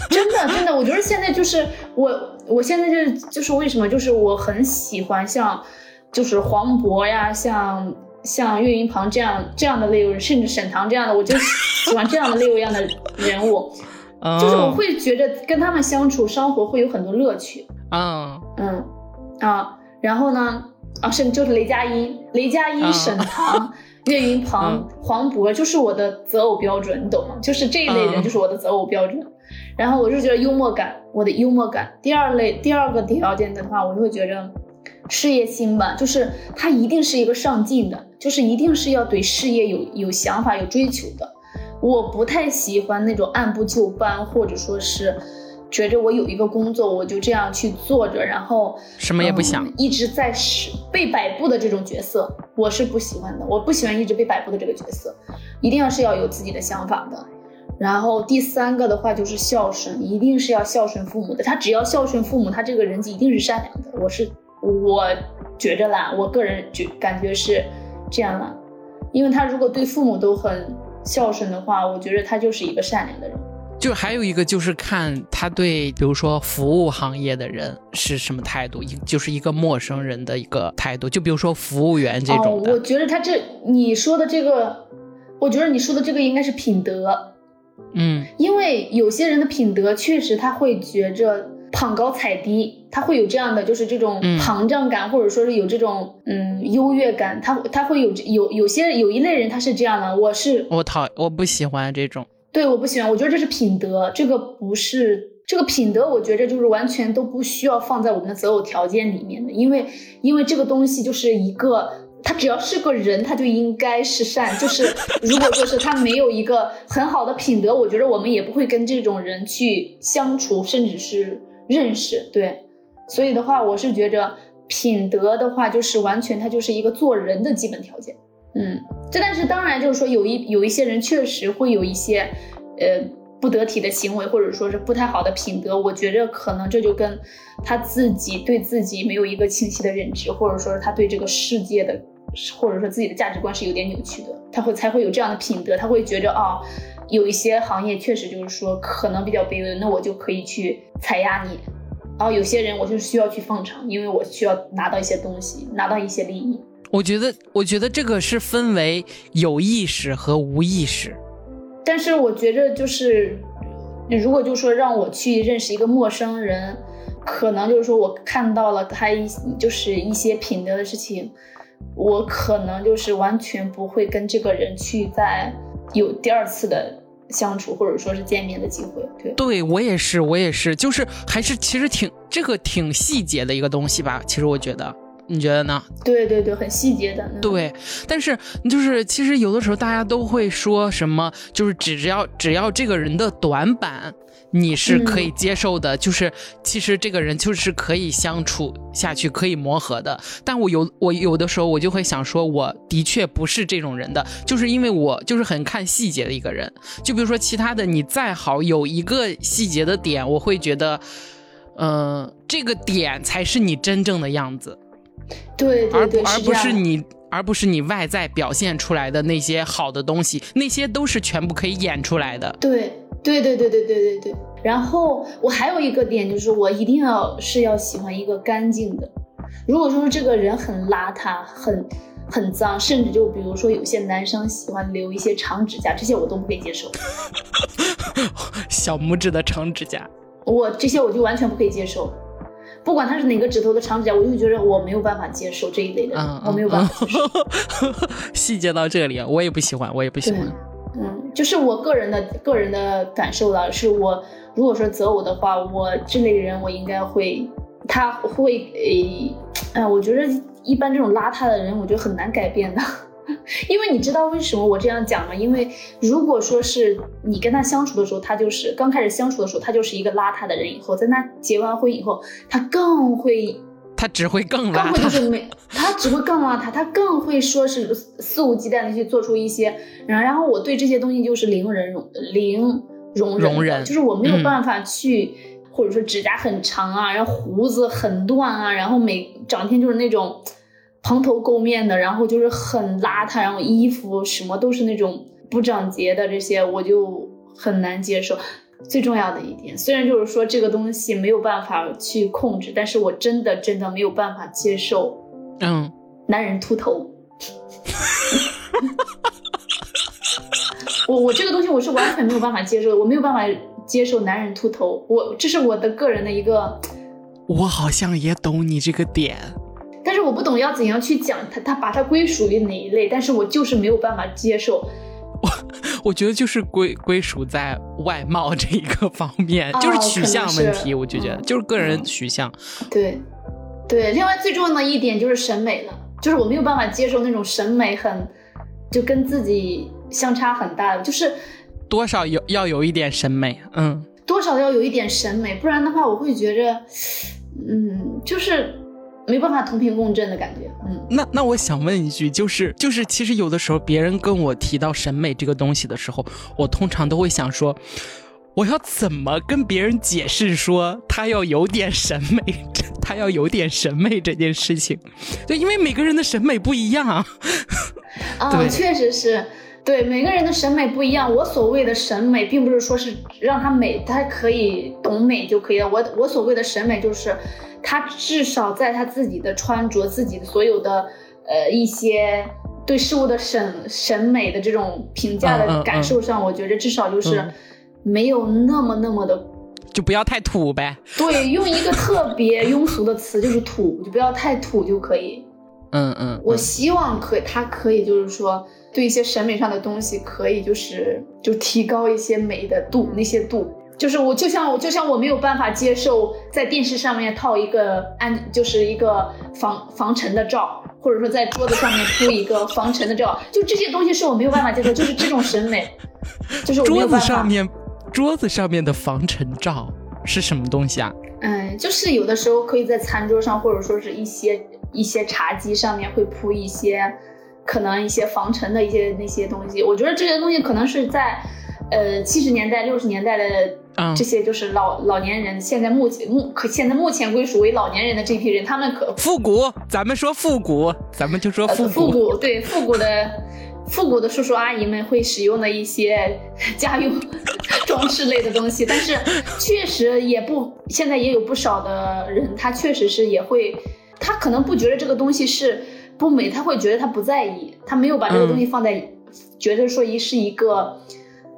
真的真的，我觉得现在就是我，我现在就是就是为什么，就是我很喜欢像就是黄渤呀，像。像岳云鹏这样这样的类人，甚至沈腾这样的，我就喜欢这样的类一样的人物，就是我会觉得跟他们相处生活会有很多乐趣。嗯嗯啊，然后呢啊，甚至就是雷佳音、雷佳音、沈腾、岳云鹏、黄渤，就是我的择偶标准，你懂吗？就是这一类人就是我的择偶标准。然后我就觉得幽默感，我的幽默感。第二类第二个条件的话，我就会觉着。事业心吧，就是他一定是一个上进的，就是一定是要对事业有有想法、有追求的。我不太喜欢那种按部就班，或者说是觉着我有一个工作，我就这样去做着，然后什么也不想，一直在是被摆布的这种角色，我是不喜欢的。我不喜欢一直被摆布的这个角色，一定要是要有自己的想法的。然后第三个的话就是孝顺，一定是要孝顺父母的。他只要孝顺父母，他这个人一定是善良的。我是。我觉着啦，我个人觉感觉是这样啦，因为他如果对父母都很孝顺的话，我觉得他就是一个善良的人。就还有一个就是看他对，比如说服务行业的人是什么态度，一就是一个陌生人的一个态度。就比如说服务员这种的。哦，我觉得他这你说的这个，我觉得你说的这个应该是品德。嗯，因为有些人的品德确实他会觉着。捧高踩低，他会有这样的，就是这种膨胀感，或者说是有这种嗯优越感，他他会有有有些有一类人他是这样的，我是我讨我不喜欢这种，对，我不喜欢，我觉得这是品德，这个不是这个品德，我觉着就是完全都不需要放在我们的择偶条件里面的，因为因为这个东西就是一个。他只要是个人，他就应该是善。就是如果说是他没有一个很好的品德，我觉得我们也不会跟这种人去相处，甚至是认识。对，所以的话，我是觉着品德的话，就是完全他就是一个做人的基本条件。嗯，这但是当然就是说有一有一些人确实会有一些，呃。不得体的行为，或者说是不太好的品德，我觉着可能这就跟他自己对自己没有一个清晰的认知，或者说是他对这个世界的，或者说自己的价值观是有点扭曲的，他会才会有这样的品德，他会觉着啊，有一些行业确实就是说可能比较卑微，那我就可以去踩压你，然后有些人我就是需要去奉承，因为我需要拿到一些东西，拿到一些利益。我觉得，我觉得这个是分为有意识和无意识。但是我觉着就是，如果就说让我去认识一个陌生人，可能就是说我看到了他一就是一些品德的事情，我可能就是完全不会跟这个人去再有第二次的相处或者说是见面的机会。对，对我也是，我也是，就是还是其实挺这个挺细节的一个东西吧。其实我觉得。你觉得呢？对对对，很细节的。对，但是就是其实有的时候大家都会说什么，就是只要只要这个人的短板你是可以接受的，就是其实这个人就是可以相处下去，可以磨合的。但我有我有的时候我就会想说，我的确不是这种人的，就是因为我就是很看细节的一个人。就比如说其他的你再好，有一个细节的点，我会觉得，嗯，这个点才是你真正的样子。对，而不而不是你，而不是你外在表现出来的那些好的东西，那些都是全部可以演出来的。对，对，对，对，对，对，对，对。然后我还有一个点就是，我一定要是要喜欢一个干净的。如果说这个人很邋遢、很很脏，甚至就比如说有些男生喜欢留一些长指甲，这些我都不可以接受。小拇指的长指甲，我这些我就完全不可以接受。不管他是哪个指头的长指甲，我就觉得我没有办法接受这一类的，我没有办法。细节到这里，我也不喜欢，我也不喜欢。嗯，就是我个人的个人的感受了，是我如果说择偶的话，我这类人我应该会，他会诶，哎，我觉得一般这种邋遢的人，我觉得很难改变的。因为你知道为什么我这样讲吗？因为如果说是你跟他相处的时候，他就是刚开始相处的时候，他就是一个邋遢的人，以后在他结完婚以后，他更会他只会更更会就。是没，他只会更邋遢，他更会说是肆无忌惮的去做出一些，然然后我对这些东西就是零忍容零容忍，容忍就是我没有嗯办法去，或者说指甲很长啊，然后胡子很乱啊，然后每整天就是那种蓬头垢面的，然后就是很邋遢，然后衣服什么都是那种不整洁的，这些我就很难接受。最重要的一点，虽然就是说这个东西没有办法去控制，但是我真的真的没有办法接受嗯，男人秃头。我我这个东西我是完全没有办法接受的，我没有办法接受男人秃头，我这是我的个人的一个，我好像也懂你这个点。但是我不懂要怎样去讲它，它把它归属于哪一类，但是我就是没有办法接受。我 我觉得就是归归属在外貌这一个方面，哦就是取向问题。我就觉得嗯就是个人取向。对，对，另外最重要的一点就是审美了，就是我没有办法接受那种审美很就跟自己相差很大的，就是多少有要有一点审美，嗯，多少要有一点审美，不然的话我会觉着，嗯，就是没办法同频共振的感觉，嗯。那那我想问一句，就是就是，其实有的时候别人跟我提到审美这个东西的时候，我通常都会想说，我要怎么跟别人解释说他要有点审美，他要有点审美这件事情？对，因为每个人的审美不一样啊。啊，对确实是。对每个人的审美不一样，我所谓的审美，并不是说是让他美，他可以懂美就可以了。我我所谓的审美，就是他至少在他自己的穿着、自己的所有的呃一些对事物的审审美的这种评价的嗯嗯嗯感受上，我觉得至少就是嗯没有那么那么的就不要太土呗。对，用一个特别 庸俗的词就是土，就不要太土就可以。嗯嗯，我嗯希望可以，他可以就是说，对一些审美上的东西，可以就是就提高一些美的度，那些度。就是我就像我就像我没有办法接受在电视上面套一个安，就是一个防防尘的罩，或者说在桌子上面铺一个防尘的罩，就这些东西是我没有办法接受，就是这种审美，就是我没桌子有办法。上面桌子上面的防尘罩是什么东西啊？嗯，就是有的时候可以在餐桌上，或者说是一些一些茶几上面会铺一些可能一些防尘的一些那些东西。我觉得这些东西可能是在呃七十年代、六十年代的嗯这些就是老、老年人，现在目前目可现在目前归属为老年人的这批人，他们可复古，咱们说复古，咱们就说呃复复古对复古的复古的叔叔阿姨们会使用的一些家用 装饰类的东西，但是确实也不现在也有不少的人，他确实是也会，他可能不觉得这个东西是不美，他会觉得他不在意，他没有把这个东西放在，觉得说一是一个。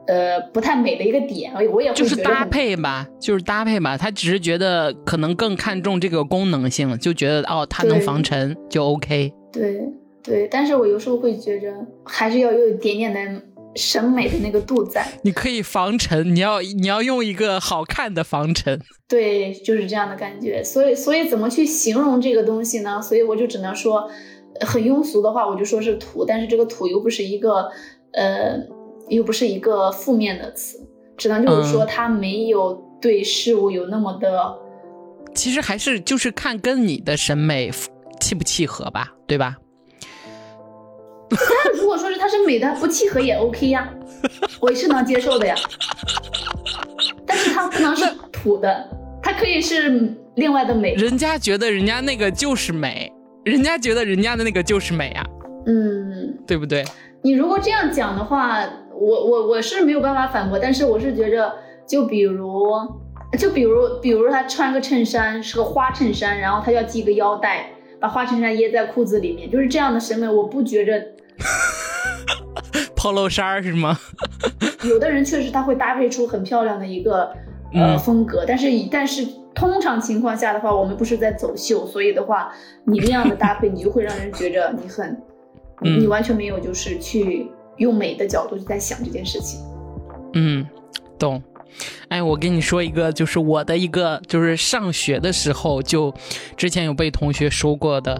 呃，不太美的一个点，我也会就是搭配吧，就是搭配吧。他只是觉得可能更看重这个功能性，就觉得哦，它能防尘就 OK。对对，但是我有时候会觉着还是要有一点点的审美的那个度在。你可以防尘，你要你要用一个好看的防尘。对，就是这样的感觉。所以，所以怎么去形容这个东西呢？所以我就只能说，呃很庸俗的话，我就说是土。但是这个土又不是一个，呃，又不是一个负面的词，只能就是说嗯它没有对事物有那么的，其实还是就是看跟你的审美契不契合吧，对吧？但如果说是它是美的，不契合也 OK 呀，我是能接受的呀。但是它不能是土的，它可以是另外的美。人家觉得人家那个就是美，人家觉得人家的那个就是美啊，嗯，对不对？你如果这样讲的话，我我我是没有办法反驳，但是我是觉着，就比如，就比如，比如他穿个衬衫是个花衬衫，然后他要系个腰带，把花衬衫掖在裤子里面，就是这样的审美，我不觉着。polo 衫儿是吗？有的人确实他会搭配出很漂亮的一个呃、嗯风格，但是但是通常情况下的话，我们不是在走秀，所以的话，你那样的搭配，你就会让人觉着你很，你嗯你完全没有就是去用美的角度去在想这件事情。嗯，懂。哎，我跟你说一个，就是我的一个，就是上学的时候就之前有被同学说过的，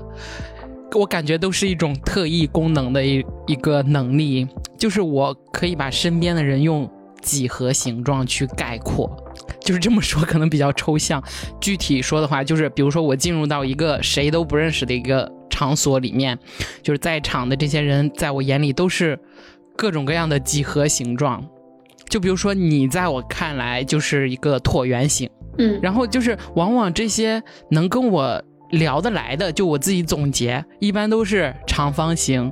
我感觉都是一种特异功能的一一个能力，就是我可以把身边的人用几何形状去概括。就是这么说可能比较抽象。具体说的话，就是比如说我进入到一个谁都不认识的一个场所里面，就是在场的这些人，在我眼里都是各种各样的几何形状。就比如说你在我看来就是一个椭圆形，嗯，然后就是往往这些能跟我聊得来的，就我自己总结，一般都是长方形。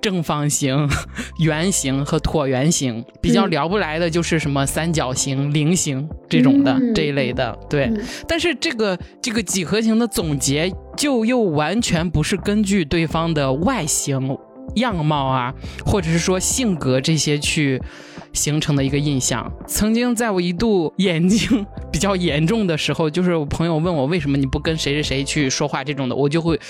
正方形、圆形和椭圆形比较聊不来的，就是什么三角形、菱形这种的这一类的。对，但是这个这个几何形的总结，就又完全不是根据对方的外形、样貌啊，或者是说性格这些去形成的一个印象。曾经在我一度眼睛比较严重的时候，就是我朋友问我为什么你不跟谁谁谁去说话这种的，我就会。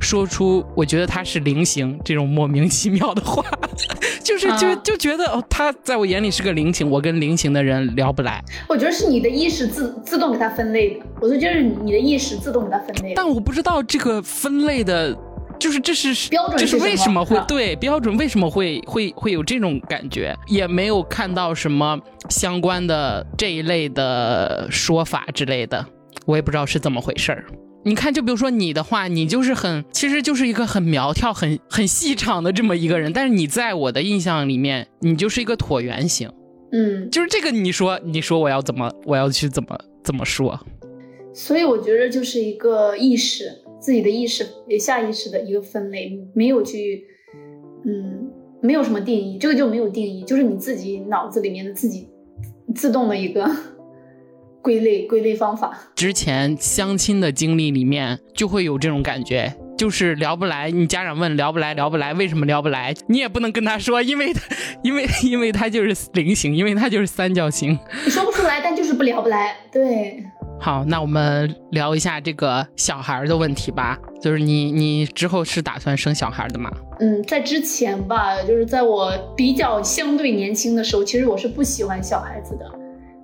说出我觉得他是菱形这种莫名其妙的话，就是就就觉得哦，他在我眼里是个菱形，我跟菱形的人聊不来。我觉得是你的意识自自动给他分类的，我说就是你的意识自动给他分类。但我不知道这个分类的，就是这是标准，这是为什么会对标准为什么会会会有这种感觉？也没有看到什么相关的这一类的说法之类的，我也不知道是怎么回事儿。你看，就比如说你的话，你就是很，其实就是一个很苗条、很很细长的这么一个人，但是你在我的印象里面，你就是一个椭圆形，嗯，就是这个，你说，你说我要怎么，我要去怎么怎么说？所以我觉得就是一个意识，自己的意识，下意识的一个分类，没有去，嗯，没有什么定义，这个就没有定义，就是你自己脑子里面的自己自动的一个。归类归类方法，之前相亲的经历里面就会有这种感觉，就是聊不来。你家长问聊不来，聊不来，为什么聊不来？你也不能跟他说，因为他，因为因为他就是菱形，因为他就是三角形。你说不出来，但就是不聊不来。对，好，那我们聊一下这个小孩的问题吧。就是你你之后是打算生小孩的吗？嗯，在之前吧，就是在我比较相对年轻的时候，其实我是不喜欢小孩子的。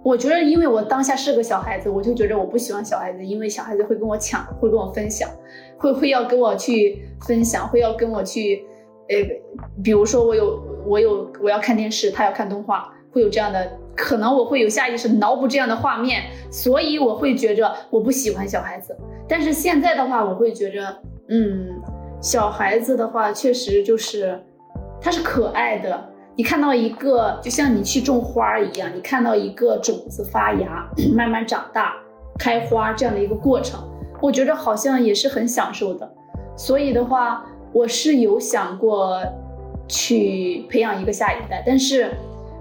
我觉得，因为我当下是个小孩子，我就觉得我不喜欢小孩子，因为小孩子会跟我抢，会跟我分享，会会要跟我去分享，会要跟我去，呃，比如说我有我有我要看电视，他要看动画，会有这样的可能，我会有下意识脑补这样的画面，所以我会觉着我不喜欢小孩子。但是现在的话，我会觉着，嗯，小孩子的话确实就是他是可爱的。你看到一个，就像你去种花一样，你看到一个种子发芽、慢慢长大、开花这样的一个过程，我觉得好像也是很享受的。所以的话，我是有想过去培养一个下一代，但是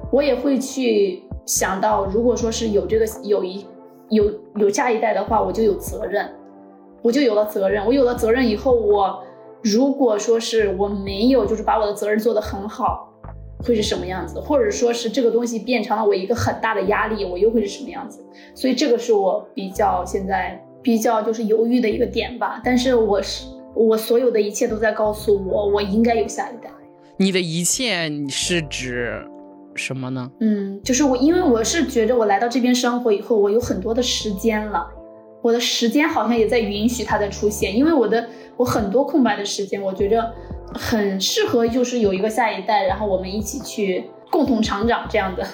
我也会去想到，如果说是有这个有一有有下一代的话，我就有责任，我就有了责任。我有了责任以后，我如果说是我没有，就是把我的责任做得很好。会是什么样子，或者说是这个东西变成了我一个很大的压力，我又会是什么样子？所以这个是我比较现在比较就是犹豫的一个点吧。但是我是我所有的一切都在告诉我，我应该有下一代。你的一切是指什么呢？嗯，就是我，因为我是觉着我来到这边生活以后，我有很多的时间了，我的时间好像也在允许它的出现，因为我的我很多空白的时间，我觉着。很适合，就是有一个下一代，然后我们一起去共同成长这样的。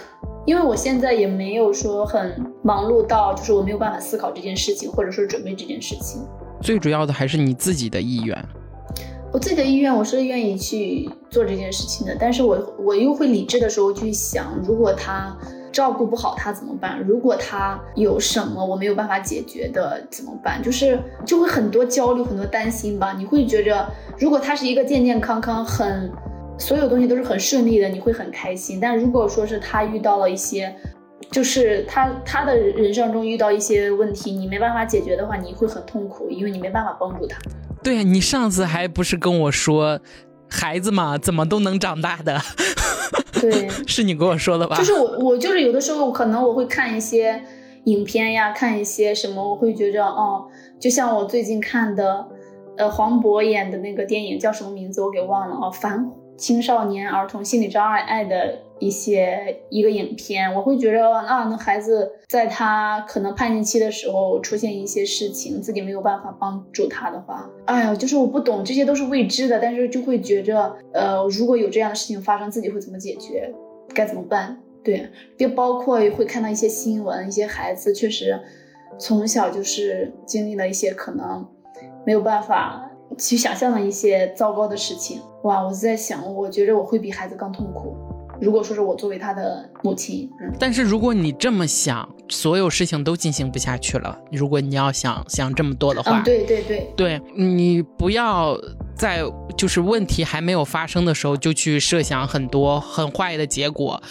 因为我现在也没有说很忙碌到，就是我没有办法思考这件事情，或者说准备这件事情。最主要的还是你自己的意愿。我自己的意愿，我是愿意去做这件事情的，但是我我又会理智的时候去想，如果他。照顾不好他怎么办？如果他有什么我没有办法解决的怎么办？就是就会很多焦虑，很多担心吧。你会觉着，如果他是一个健健康康，很所有东西都是很顺利的，你会很开心。但如果说是他遇到了一些，就是他他的人生中遇到一些问题，你没办法解决的话，你会很痛苦，因为你没办法帮助他。对你上次还不是跟我说，孩子嘛，怎么都能长大的。对，是你跟我说的吧？就是我，我就是有的时候可能我会看一些影片呀，看一些什么，我会觉着，哦，就像我最近看的，呃，黄渤演的那个电影叫什么名字我给忘了哦，反青少年儿童心理障碍爱的。一些一个影片，我会觉得啊，那孩子在他可能叛逆期的时候出现一些事情，自己没有办法帮助他的话，哎呀，就是我不懂，这些都是未知的，但是就会觉着，呃，如果有这样的事情发生，自己会怎么解决，该怎么办？对，就包括会看到一些新闻，一些孩子确实从小就是经历了一些可能没有办法去想象了一些糟糕的事情。哇，我在想，我觉着我会比孩子更痛苦。如果说是我作为他的母亲，嗯，但是如果你这么想，所有事情都进行不下去了。如果你要想想这么多的话，嗯，对对对，对你不要在就是问题还没有发生的时候就去设想很多很坏的结果，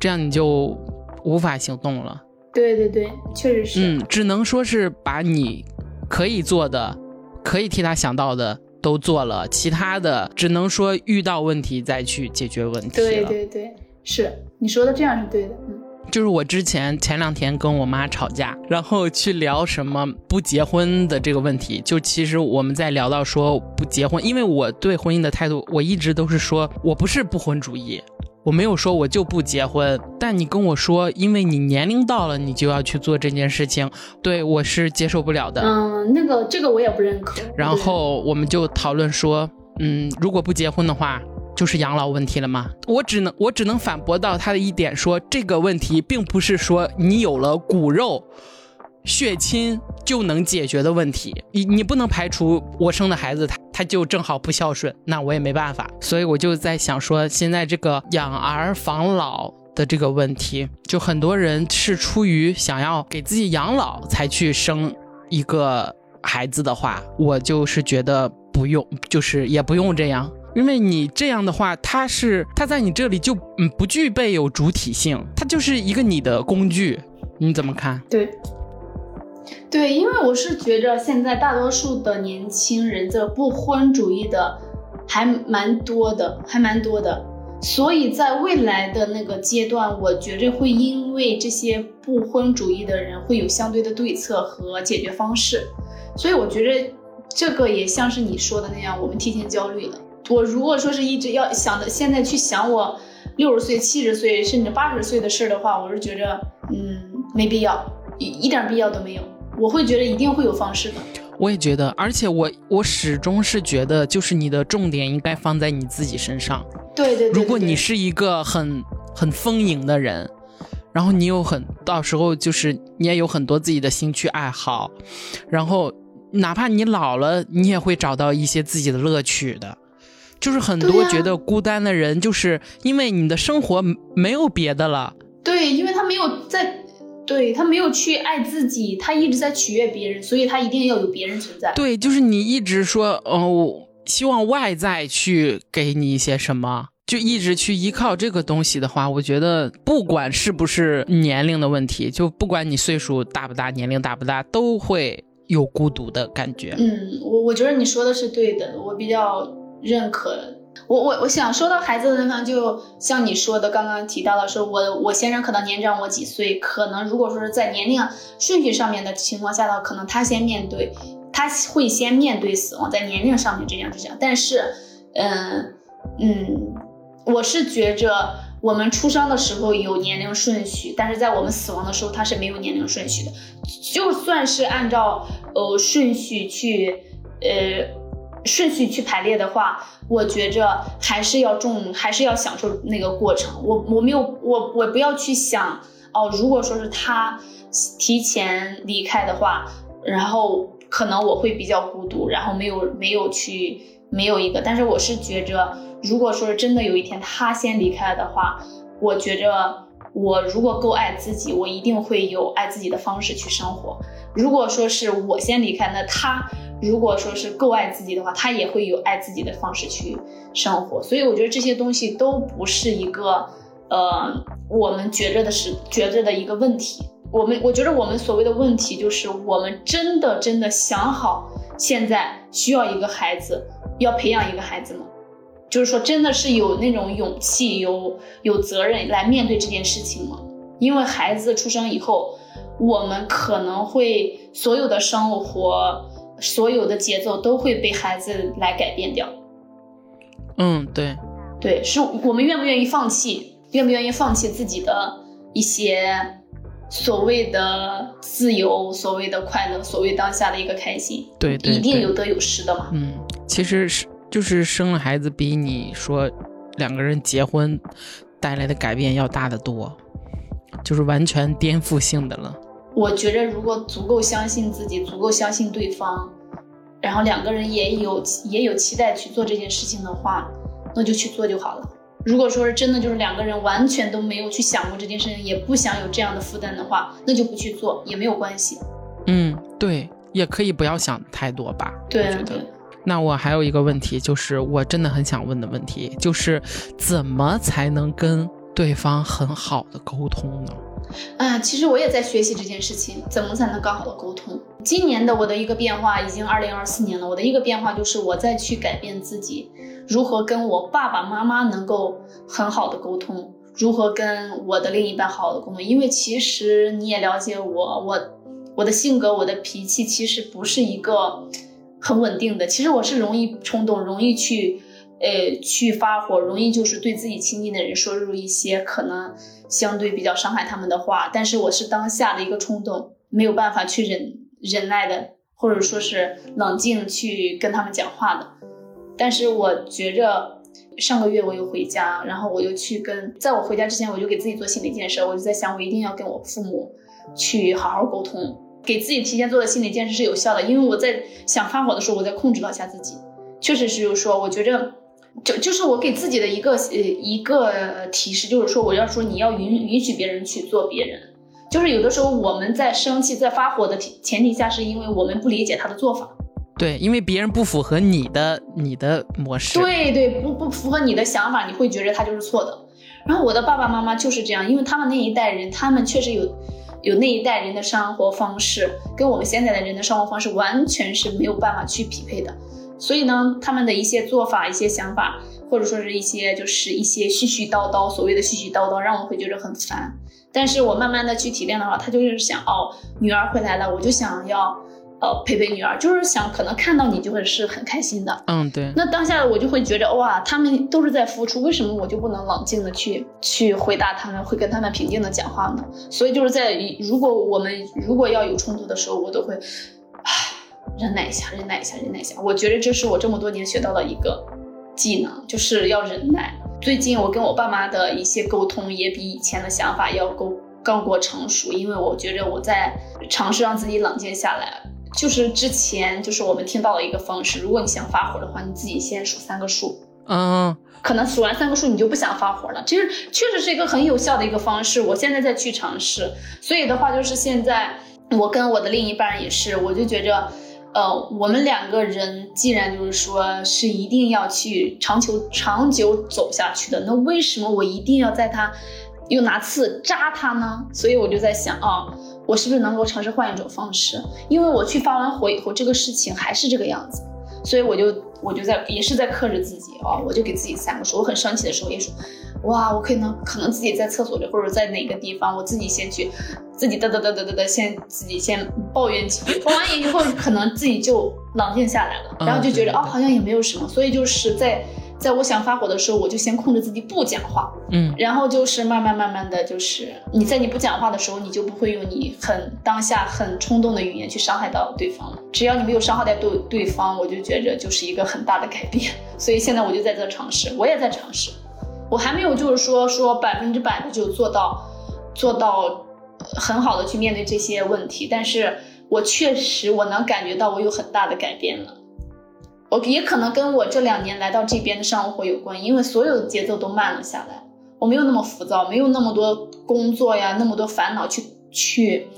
这样你就无法行动了。对对对，确实是，嗯，只能说是把你可以做的，可以替他想到的都做了，其他的只能说遇到问题再去解决问题。对对对，是你说的这样是对的，嗯。就是我之前前两天跟我妈吵架，然后去聊什么不结婚的这个问题。就其实我们在聊到说不结婚，因为我对婚姻的态度，我一直都是说我不是不婚主义，我没有说我就不结婚。但你跟我说，因为你年龄到了，你就要去做这件事情，对我是接受不了的。嗯，那个这个我也不认可。然后我们就讨论说，嗯，如果不结婚的话。就是养老问题了吗？我只能我只能反驳到他的一点，说这个问题并不是说你有了骨肉血亲就能解决的问题。你你不能排除我生的孩子他他就正好不孝顺，那我也没办法。所以我就在想说，现在这个养儿防老的这个问题，就很多人是出于想要给自己养老才去生一个孩子的话，我就是觉得不用，就是也不用这样。因为你这样的话，他是他在你这里就嗯不具备有主体性，他就是一个你的工具，你怎么看？对，对，因为我是觉着现在大多数的年轻人这不婚主义的还蛮多的，还蛮多的，所以在未来的那个阶段，我觉着会因为这些不婚主义的人会有相对的对策和解决方式，所以我觉着这个也像是你说的那样，我们提前焦虑了。我如果说是一直要想的，现在去想我六十岁、七十岁甚至八十岁的事儿的话，我是觉着，嗯，没必要，一一点必要都没有。我会觉得一定会有方式的。我也觉得，而且我我始终是觉得，就是你的重点应该放在你自己身上。对对。如果你是一个很很丰盈的人，然后你有很到时候就是你也有很多自己的兴趣爱好，然后哪怕你老了，你也会找到一些自己的乐趣的。就是很多觉得孤单的人，就是因为你的生活没有别的了。对，因为他没有在，对他没有去爱自己，他一直在取悦别人，所以他一定要有别人存在。对，就是你一直说，哦，希望外在去给你一些什么，就一直去依靠这个东西的话，我觉得不管是不是年龄的问题，就不管你岁数大不大，年龄大不大，都会有孤独的感觉。嗯，我我觉得你说的是对的，我比较。认可我我我想说到孩子的地方，就像你说的，刚刚提到的，说我我先生可能年长我几岁，可能如果说是在年龄顺序上面的情况下呢，可能他先面对，他会先面对死亡，在年龄上面这样这样。但是，嗯嗯，我是觉着我们出生的时候有年龄顺序，但是在我们死亡的时候，他是没有年龄顺序的。就算是按照呃顺序去呃。顺序去排列的话，我觉着还是要重，还是要享受那个过程。我我没有我我不要去想哦，如果说是他提前离开的话，然后可能我会比较孤独，然后没有没有去没有一个。但是我是觉着，如果说是真的有一天他先离开的话，我觉着我如果够爱自己，我一定会有爱自己的方式去生活。如果说是我先离开，那他。如果说是够爱自己的话，他也会有爱自己的方式去生活。所以我觉得这些东西都不是一个，呃，我们觉着的是觉着的一个问题。我们我觉得我们所谓的问题就是，我们真的真的想好现在需要一个孩子，要培养一个孩子吗？就是说，真的是有那种勇气、有有责任来面对这件事情吗？因为孩子出生以后，我们可能会所有的生活。所有的节奏都会被孩子来改变掉。嗯，对，对，是我们愿不愿意放弃，愿不愿意放弃自己的一些所谓的自由、所谓的快乐、所谓当下的一个开心。对，一定有得有失的嘛。嗯，其实是就是生了孩子比你说两个人结婚带来的改变要大得多，就是完全颠覆性的了。我觉着，如果足够相信自己，足够相信对方，然后两个人也有也有期待去做这件事情的话，那就去做就好了。如果说是真的，就是两个人完全都没有去想过这件事情，也不想有这样的负担的话，那就不去做也没有关系。嗯，对，也可以不要想太多吧。对对。那我还有一个问题，就是我真的很想问的问题，就是怎么才能跟对方很好的沟通呢？啊，其实我也在学习这件事情，怎么才能更好的沟通？今年的我的一个变化，已经二零二四年了，我的一个变化就是我在去改变自己。如何跟我爸爸妈妈能够很好的沟通？如何跟我的另一半好好的沟通？因为其实你也了解我，我我的性格，我的脾气其实不是一个很稳定的。其实我是容易冲动，容易去呃去发火，容易就是对自己亲近的人说出一些可能相对比较伤害他们的话。但是我是当下的一个冲动，没有办法去忍忍耐的，或者说是冷静去跟他们讲话的。但是我觉着上个月我又回家，然后我又去跟，在我回家之前，我就给自己做心理建设，我就在想，我一定要跟我父母去好好沟通，给自己提前做的心理建设是有效的。因为我在想发火的时候，我在控制了下自己，确实是就是说，我觉着就就是我给自己的一个呃一个提示，就是说我要说你要允允许别人去做别人，就是有的时候我们在生气在发火的前提下，是因为我们不理解他的做法。对，因为别人不符合你的你的模式，对对，不不符合你的想法，你会觉得他就是错的。然后我的爸爸妈妈就是这样，因为他们那一代人，他们确实有有那一代人的生活方式，跟我们现在的人的生活方式完全是没有办法去匹配的。所以呢，他们的一些做法、一些想法，或者说是一些就是一些絮絮叨叨，所谓的絮絮叨叨，让我会觉得很烦。但是我慢慢的去体谅的话，他就是想，哦，女儿回来了，我就想要。呃，陪陪女儿，就是想可能看到你就会是很开心的。嗯，对。那当下我就会觉得哇，他们都是在付出，为什么我就不能冷静的去去回答他们，会跟他们平静的讲话呢？所以就是在如果我们如果要有冲突的时候，我都会唉，忍耐一下，忍耐一下，忍耐一下。我觉得这是我这么多年学到的一个技能，就是要忍耐。最近我跟我爸妈的一些沟通也比以前的想法要够更过成熟，因为我觉得我在尝试让自己冷静下来。就是之前就是我们听到的一个方式，如果你想发火的话，你自己先数三个数，嗯，可能数完三个数你就不想发火了。其实确实是一个很有效的一个方式，我现在在去尝试。所以的话，就是现在我跟我的另一半也是，我就觉着，呃，我们两个人既然就是说是一定要去长久长久走下去的，那为什么我一定要在他又拿刺扎他呢？所以我就在想啊。我是不是能够尝试换一种方式？因为我去发完火以后，这个事情还是这个样子，所以我就我就在也是在克制自己啊，我就给自己三个数。我很生气的时候也说，哇，我可能可能自己在厕所里或者在哪个地方，我自己先去，自己嘚嘚嘚嘚嘚嘚，先自己先抱怨几句，抱完以后可能自己就冷静下来了，然后就觉得啊，好像也没有什么，所以就是在。在我想发火的时候，我就先控制自己不讲话，嗯，然后就是慢慢慢慢的就是你在你不讲话的时候，你就不会用你很当下很冲动的语言去伤害到对方了。只要你没有伤害到对对方，我就觉着就是一个很大的改变。所以现在我就在这尝试，我也在尝试，我还没有就是说说百分之百的就做到做到很好的去面对这些问题，但是我确实我能感觉到我有很大的改变了。我也可能跟我这两年来到这边的生活有关，因为所有的节奏都慢了下来，我没有那么浮躁，没有那么多工作呀，那么多烦恼去去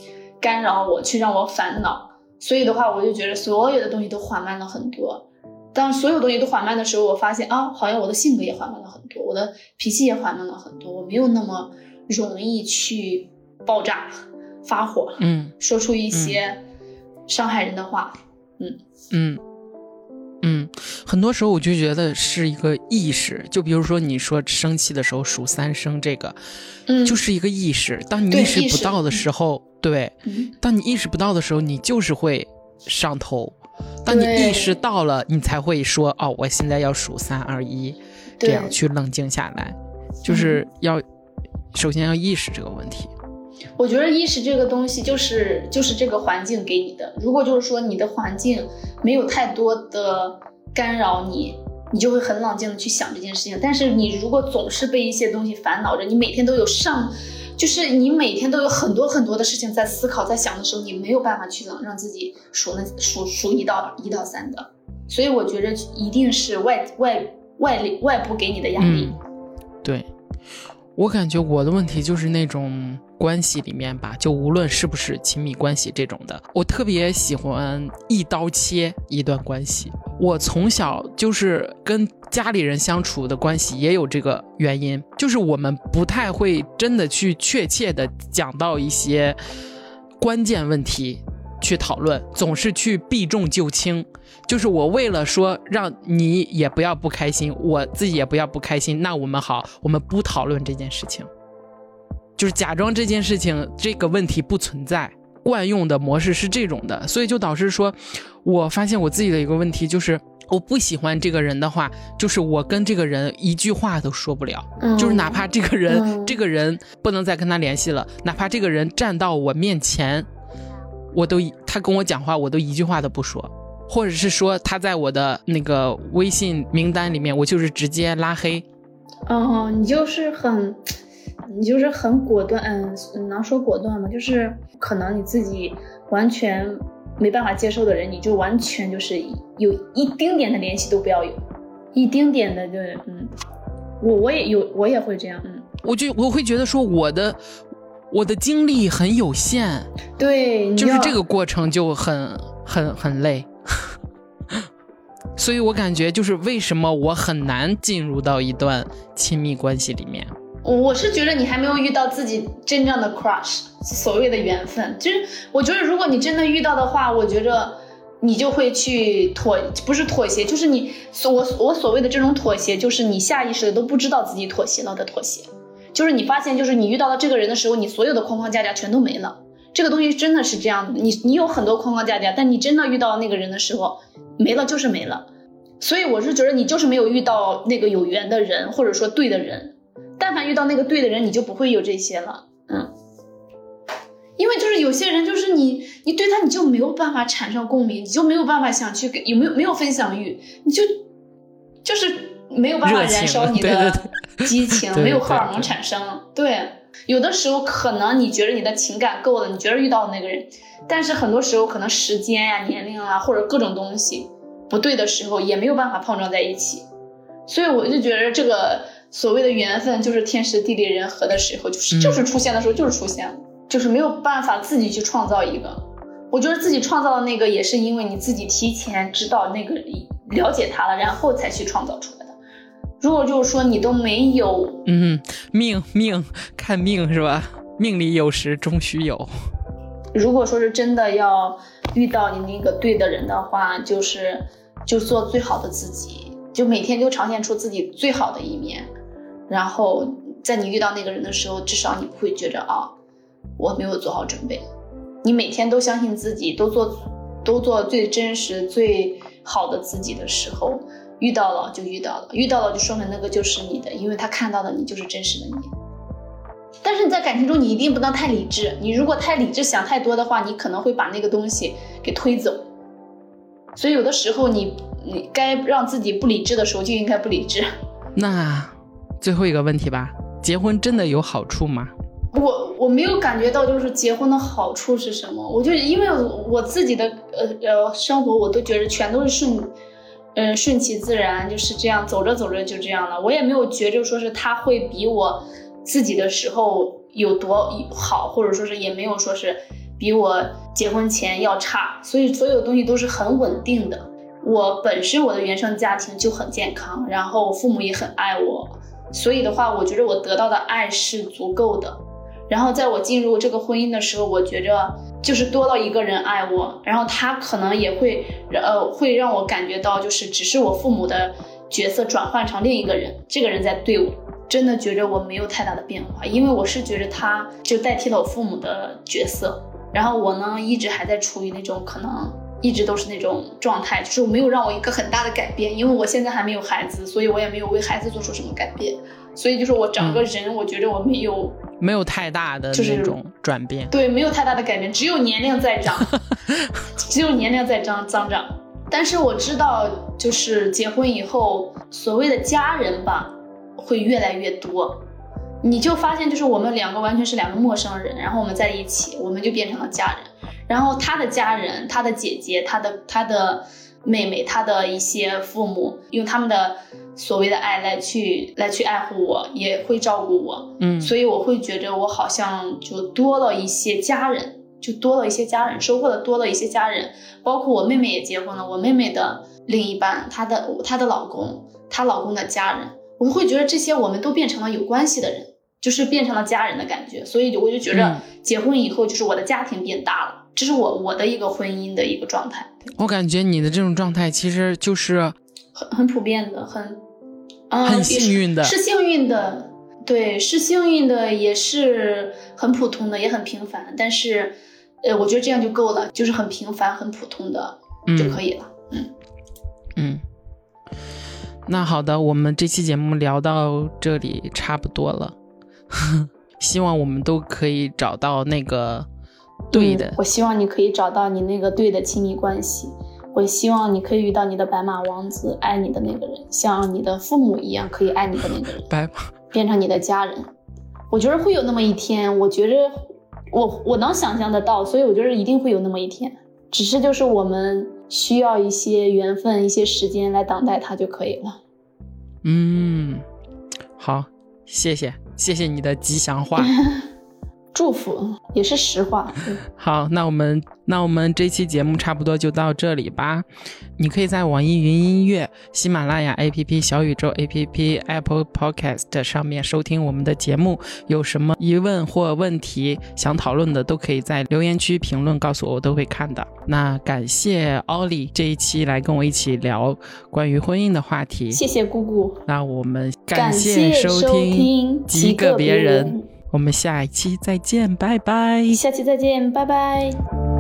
干扰我，去让我烦恼。所以的话，我就觉得所有的东西都缓慢了很多。当所有东西都缓慢的时候，我发现啊，好像我的性格也缓慢了很多，我的脾气也缓慢了很多，我没有那么容易去爆炸、发火，嗯，说出一些伤害人的话，嗯嗯。嗯，很多时候我就觉得是一个意识，就比如说你说生气的时候数三声，这个，嗯，就是一个意识。当你意识不到的时候，对，当你意识不到的时候，你就是会上头。当你意识到了，你才会说哦，我现在要数三二一，这样去冷静下来，就是要首先要意识这个问题。我觉得意识这个东西就是就是这个环境给你的。如果就是说你的环境没有太多的干扰你，你就会很冷静的去想这件事情。但是你如果总是被一些东西烦恼着，你每天都有上，就是你每天都有很多很多的事情在思考、在想的时候，你没有办法去让让自己数那数数一到一到三的。所以我觉着一定是外外外力外部给你的压力。对，我感觉我的问题就是那种关系里面吧，就无论是不是亲密关系这种的，我特别喜欢一刀切一段关系。我从小就是跟家里人相处的关系也有这个原因，就是我们不太会真的去确切的讲到一些关键问题去讨论，总是去避重就轻。就是我为了说让你也不要不开心，我自己也不要不开心，那我们好，我们不讨论这件事情，就是假装这件事情这个问题不存在。惯用的模式是这种的，所以就导致说，我发现我自己的一个问题就是，我不喜欢这个人的话，就是我跟这个人一句话都说不了，就是哪怕这个人这个人不能再跟他联系了，哪怕这个人站到我面前，我都他跟我讲话，我都一句话都不说。或者是说他在我的那个微信名单里面，我就是直接拉黑。哦，你就是很，你就是很果断，嗯，能说果断吗？就是可能你自己完全没办法接受的人，你就完全就是有一丁点的联系都不要有，一丁点的，就嗯，我我也有，我也会这样，嗯，我就我会觉得说我的我的精力很有限，对，就是这个过程就很很很累。所以我感觉就是为什么我很难进入到一段亲密关系里面。我是觉得你还没有遇到自己真正的 crush，所谓的缘分。就是我觉得如果你真的遇到的话，我觉着你就会去妥，不是妥协，就是你所我我所谓的这种妥协，就是你下意识的都不知道自己妥协了的妥协。就是你发现，就是你遇到了这个人的时候，你所有的框框架架全都没了。这个东西真的是这样的，你你有很多框框架架，但你真的遇到那个人的时候。没了就是没了，所以我是觉得你就是没有遇到那个有缘的人，或者说对的人。但凡遇到那个对的人，你就不会有这些了。嗯，因为就是有些人，就是你，你对他你就没有办法产生共鸣，你就没有办法想去给有没有没有分享欲，你就就是没有办法燃烧你 的激情，没有荷尔蒙产生。对，有的时候可能你觉得你的情感够了，你觉得遇到那个人。但是很多时候，可能时间呀、年龄啊，或者各种东西不对的时候，也没有办法碰撞在一起。所以我就觉得，这个所谓的缘分，就是天时地利人和的时候，就是就是出现的时候就是出现了，就是没有办法自己去创造一个。我觉得自己创造的那个，也是因为你自己提前知道那个了解他了，然后才去创造出来的。如果就是说你都没有，嗯，命命看命是吧？命里有时终须有。如果说是真的要遇到你那个对的人的话，就是就做最好的自己，就每天就呈现出自己最好的一面，然后在你遇到那个人的时候，至少你不会觉着啊，我没有做好准备。你每天都相信自己，都做都做最真实、最好的自己的时候，遇到了就遇到了，遇到了就说明那个就是你的，因为他看到的你就是真实的你。但是你在感情中，你一定不能太理智。你如果太理智，想太多的话，你可能会把那个东西给推走。所以有的时候，你你该让自己不理智的时候，就应该不理智。那最后一个问题吧，结婚真的有好处吗？我我没有感觉到，就是结婚的好处是什么。我就因为我自己的呃呃生活，我都觉得全都是顺，嗯顺其自然，就是这样走着走着就这样了。我也没有觉着说是他会比我。自己的时候有多好，或者说是也没有说是比我结婚前要差，所以所有东西都是很稳定的。我本身我的原生家庭就很健康，然后父母也很爱我，所以的话，我觉得我得到的爱是足够的。然后在我进入这个婚姻的时候，我觉着就是多了一个人爱我，然后他可能也会呃会让我感觉到就是只是我父母的角色转换成另一个人，这个人在对我。真的觉着我没有太大的变化，因为我是觉着他就代替了我父母的角色，然后我呢一直还在处于那种可能一直都是那种状态，就是我没有让我一个很大的改变，因为我现在还没有孩子，所以我也没有为孩子做出什么改变，所以就是我整个人我觉得我没有没有太大的那种转变，对，没有太大的改变，只有年龄在长，只有年龄在长增长。但是我知道，就是结婚以后，所谓的家人吧，会越来越多。你就发现，就是我们两个完全是两个陌生人，然后我们在一起，我们就变成了家人。然后他的家人，他的姐姐，他的他的妹妹，他的一些父母，用他们的所谓的爱来去来去爱护我，也会照顾我。嗯，所以我会觉着我好像就多了一些家人，就多了一些家人，收获的多了一些家人。包括我妹妹也结婚了，我妹妹的另一半，她的她的老公，她老公的家人，我们会觉得这些我们都变成了有关系的人，就是变成了家人的感觉。所以我就觉着结婚以后，就是我的家庭变大了。这是我我的一个婚姻的一个状态。我感觉你的这种状态其实就是很很普遍的，很很幸运的，是幸运的，对，是幸运的，也是很普通的，也很平凡。但是，呃，我觉得这样就够了，就是很平凡、很普通的就可以了。嗯嗯。那好的，我们这期节目聊到这里差不多了，希望我们都可以找到那个。对的，我希望你可以找到你那个对的亲密关系。我希望你可以遇到你的白马王子，爱你的那个人，像你的父母一样可以爱你的那个人，白马变成你的家人。我觉得会有那么一天，我觉着我我能想象得到，所以我觉得一定会有那么一天。只是就是我们需要一些缘分，一些时间来等待它就可以了。嗯，好，谢谢谢谢你的吉祥话。祝福也是实话。好，那我们那我们这期节目差不多就到这里吧。你可以在网易云音乐、喜马拉雅 APP、小宇宙 APP、Apple Podcast 上面收听我们的节目。有什么疑问或问题想讨论的，都可以在留言区评论告诉我，我都会看的。那感谢奥利这一期来跟我一起聊关于婚姻的话题。谢谢姑姑。那我们感谢收听极个别人。我们下一期再见，拜拜。下期再见，拜拜。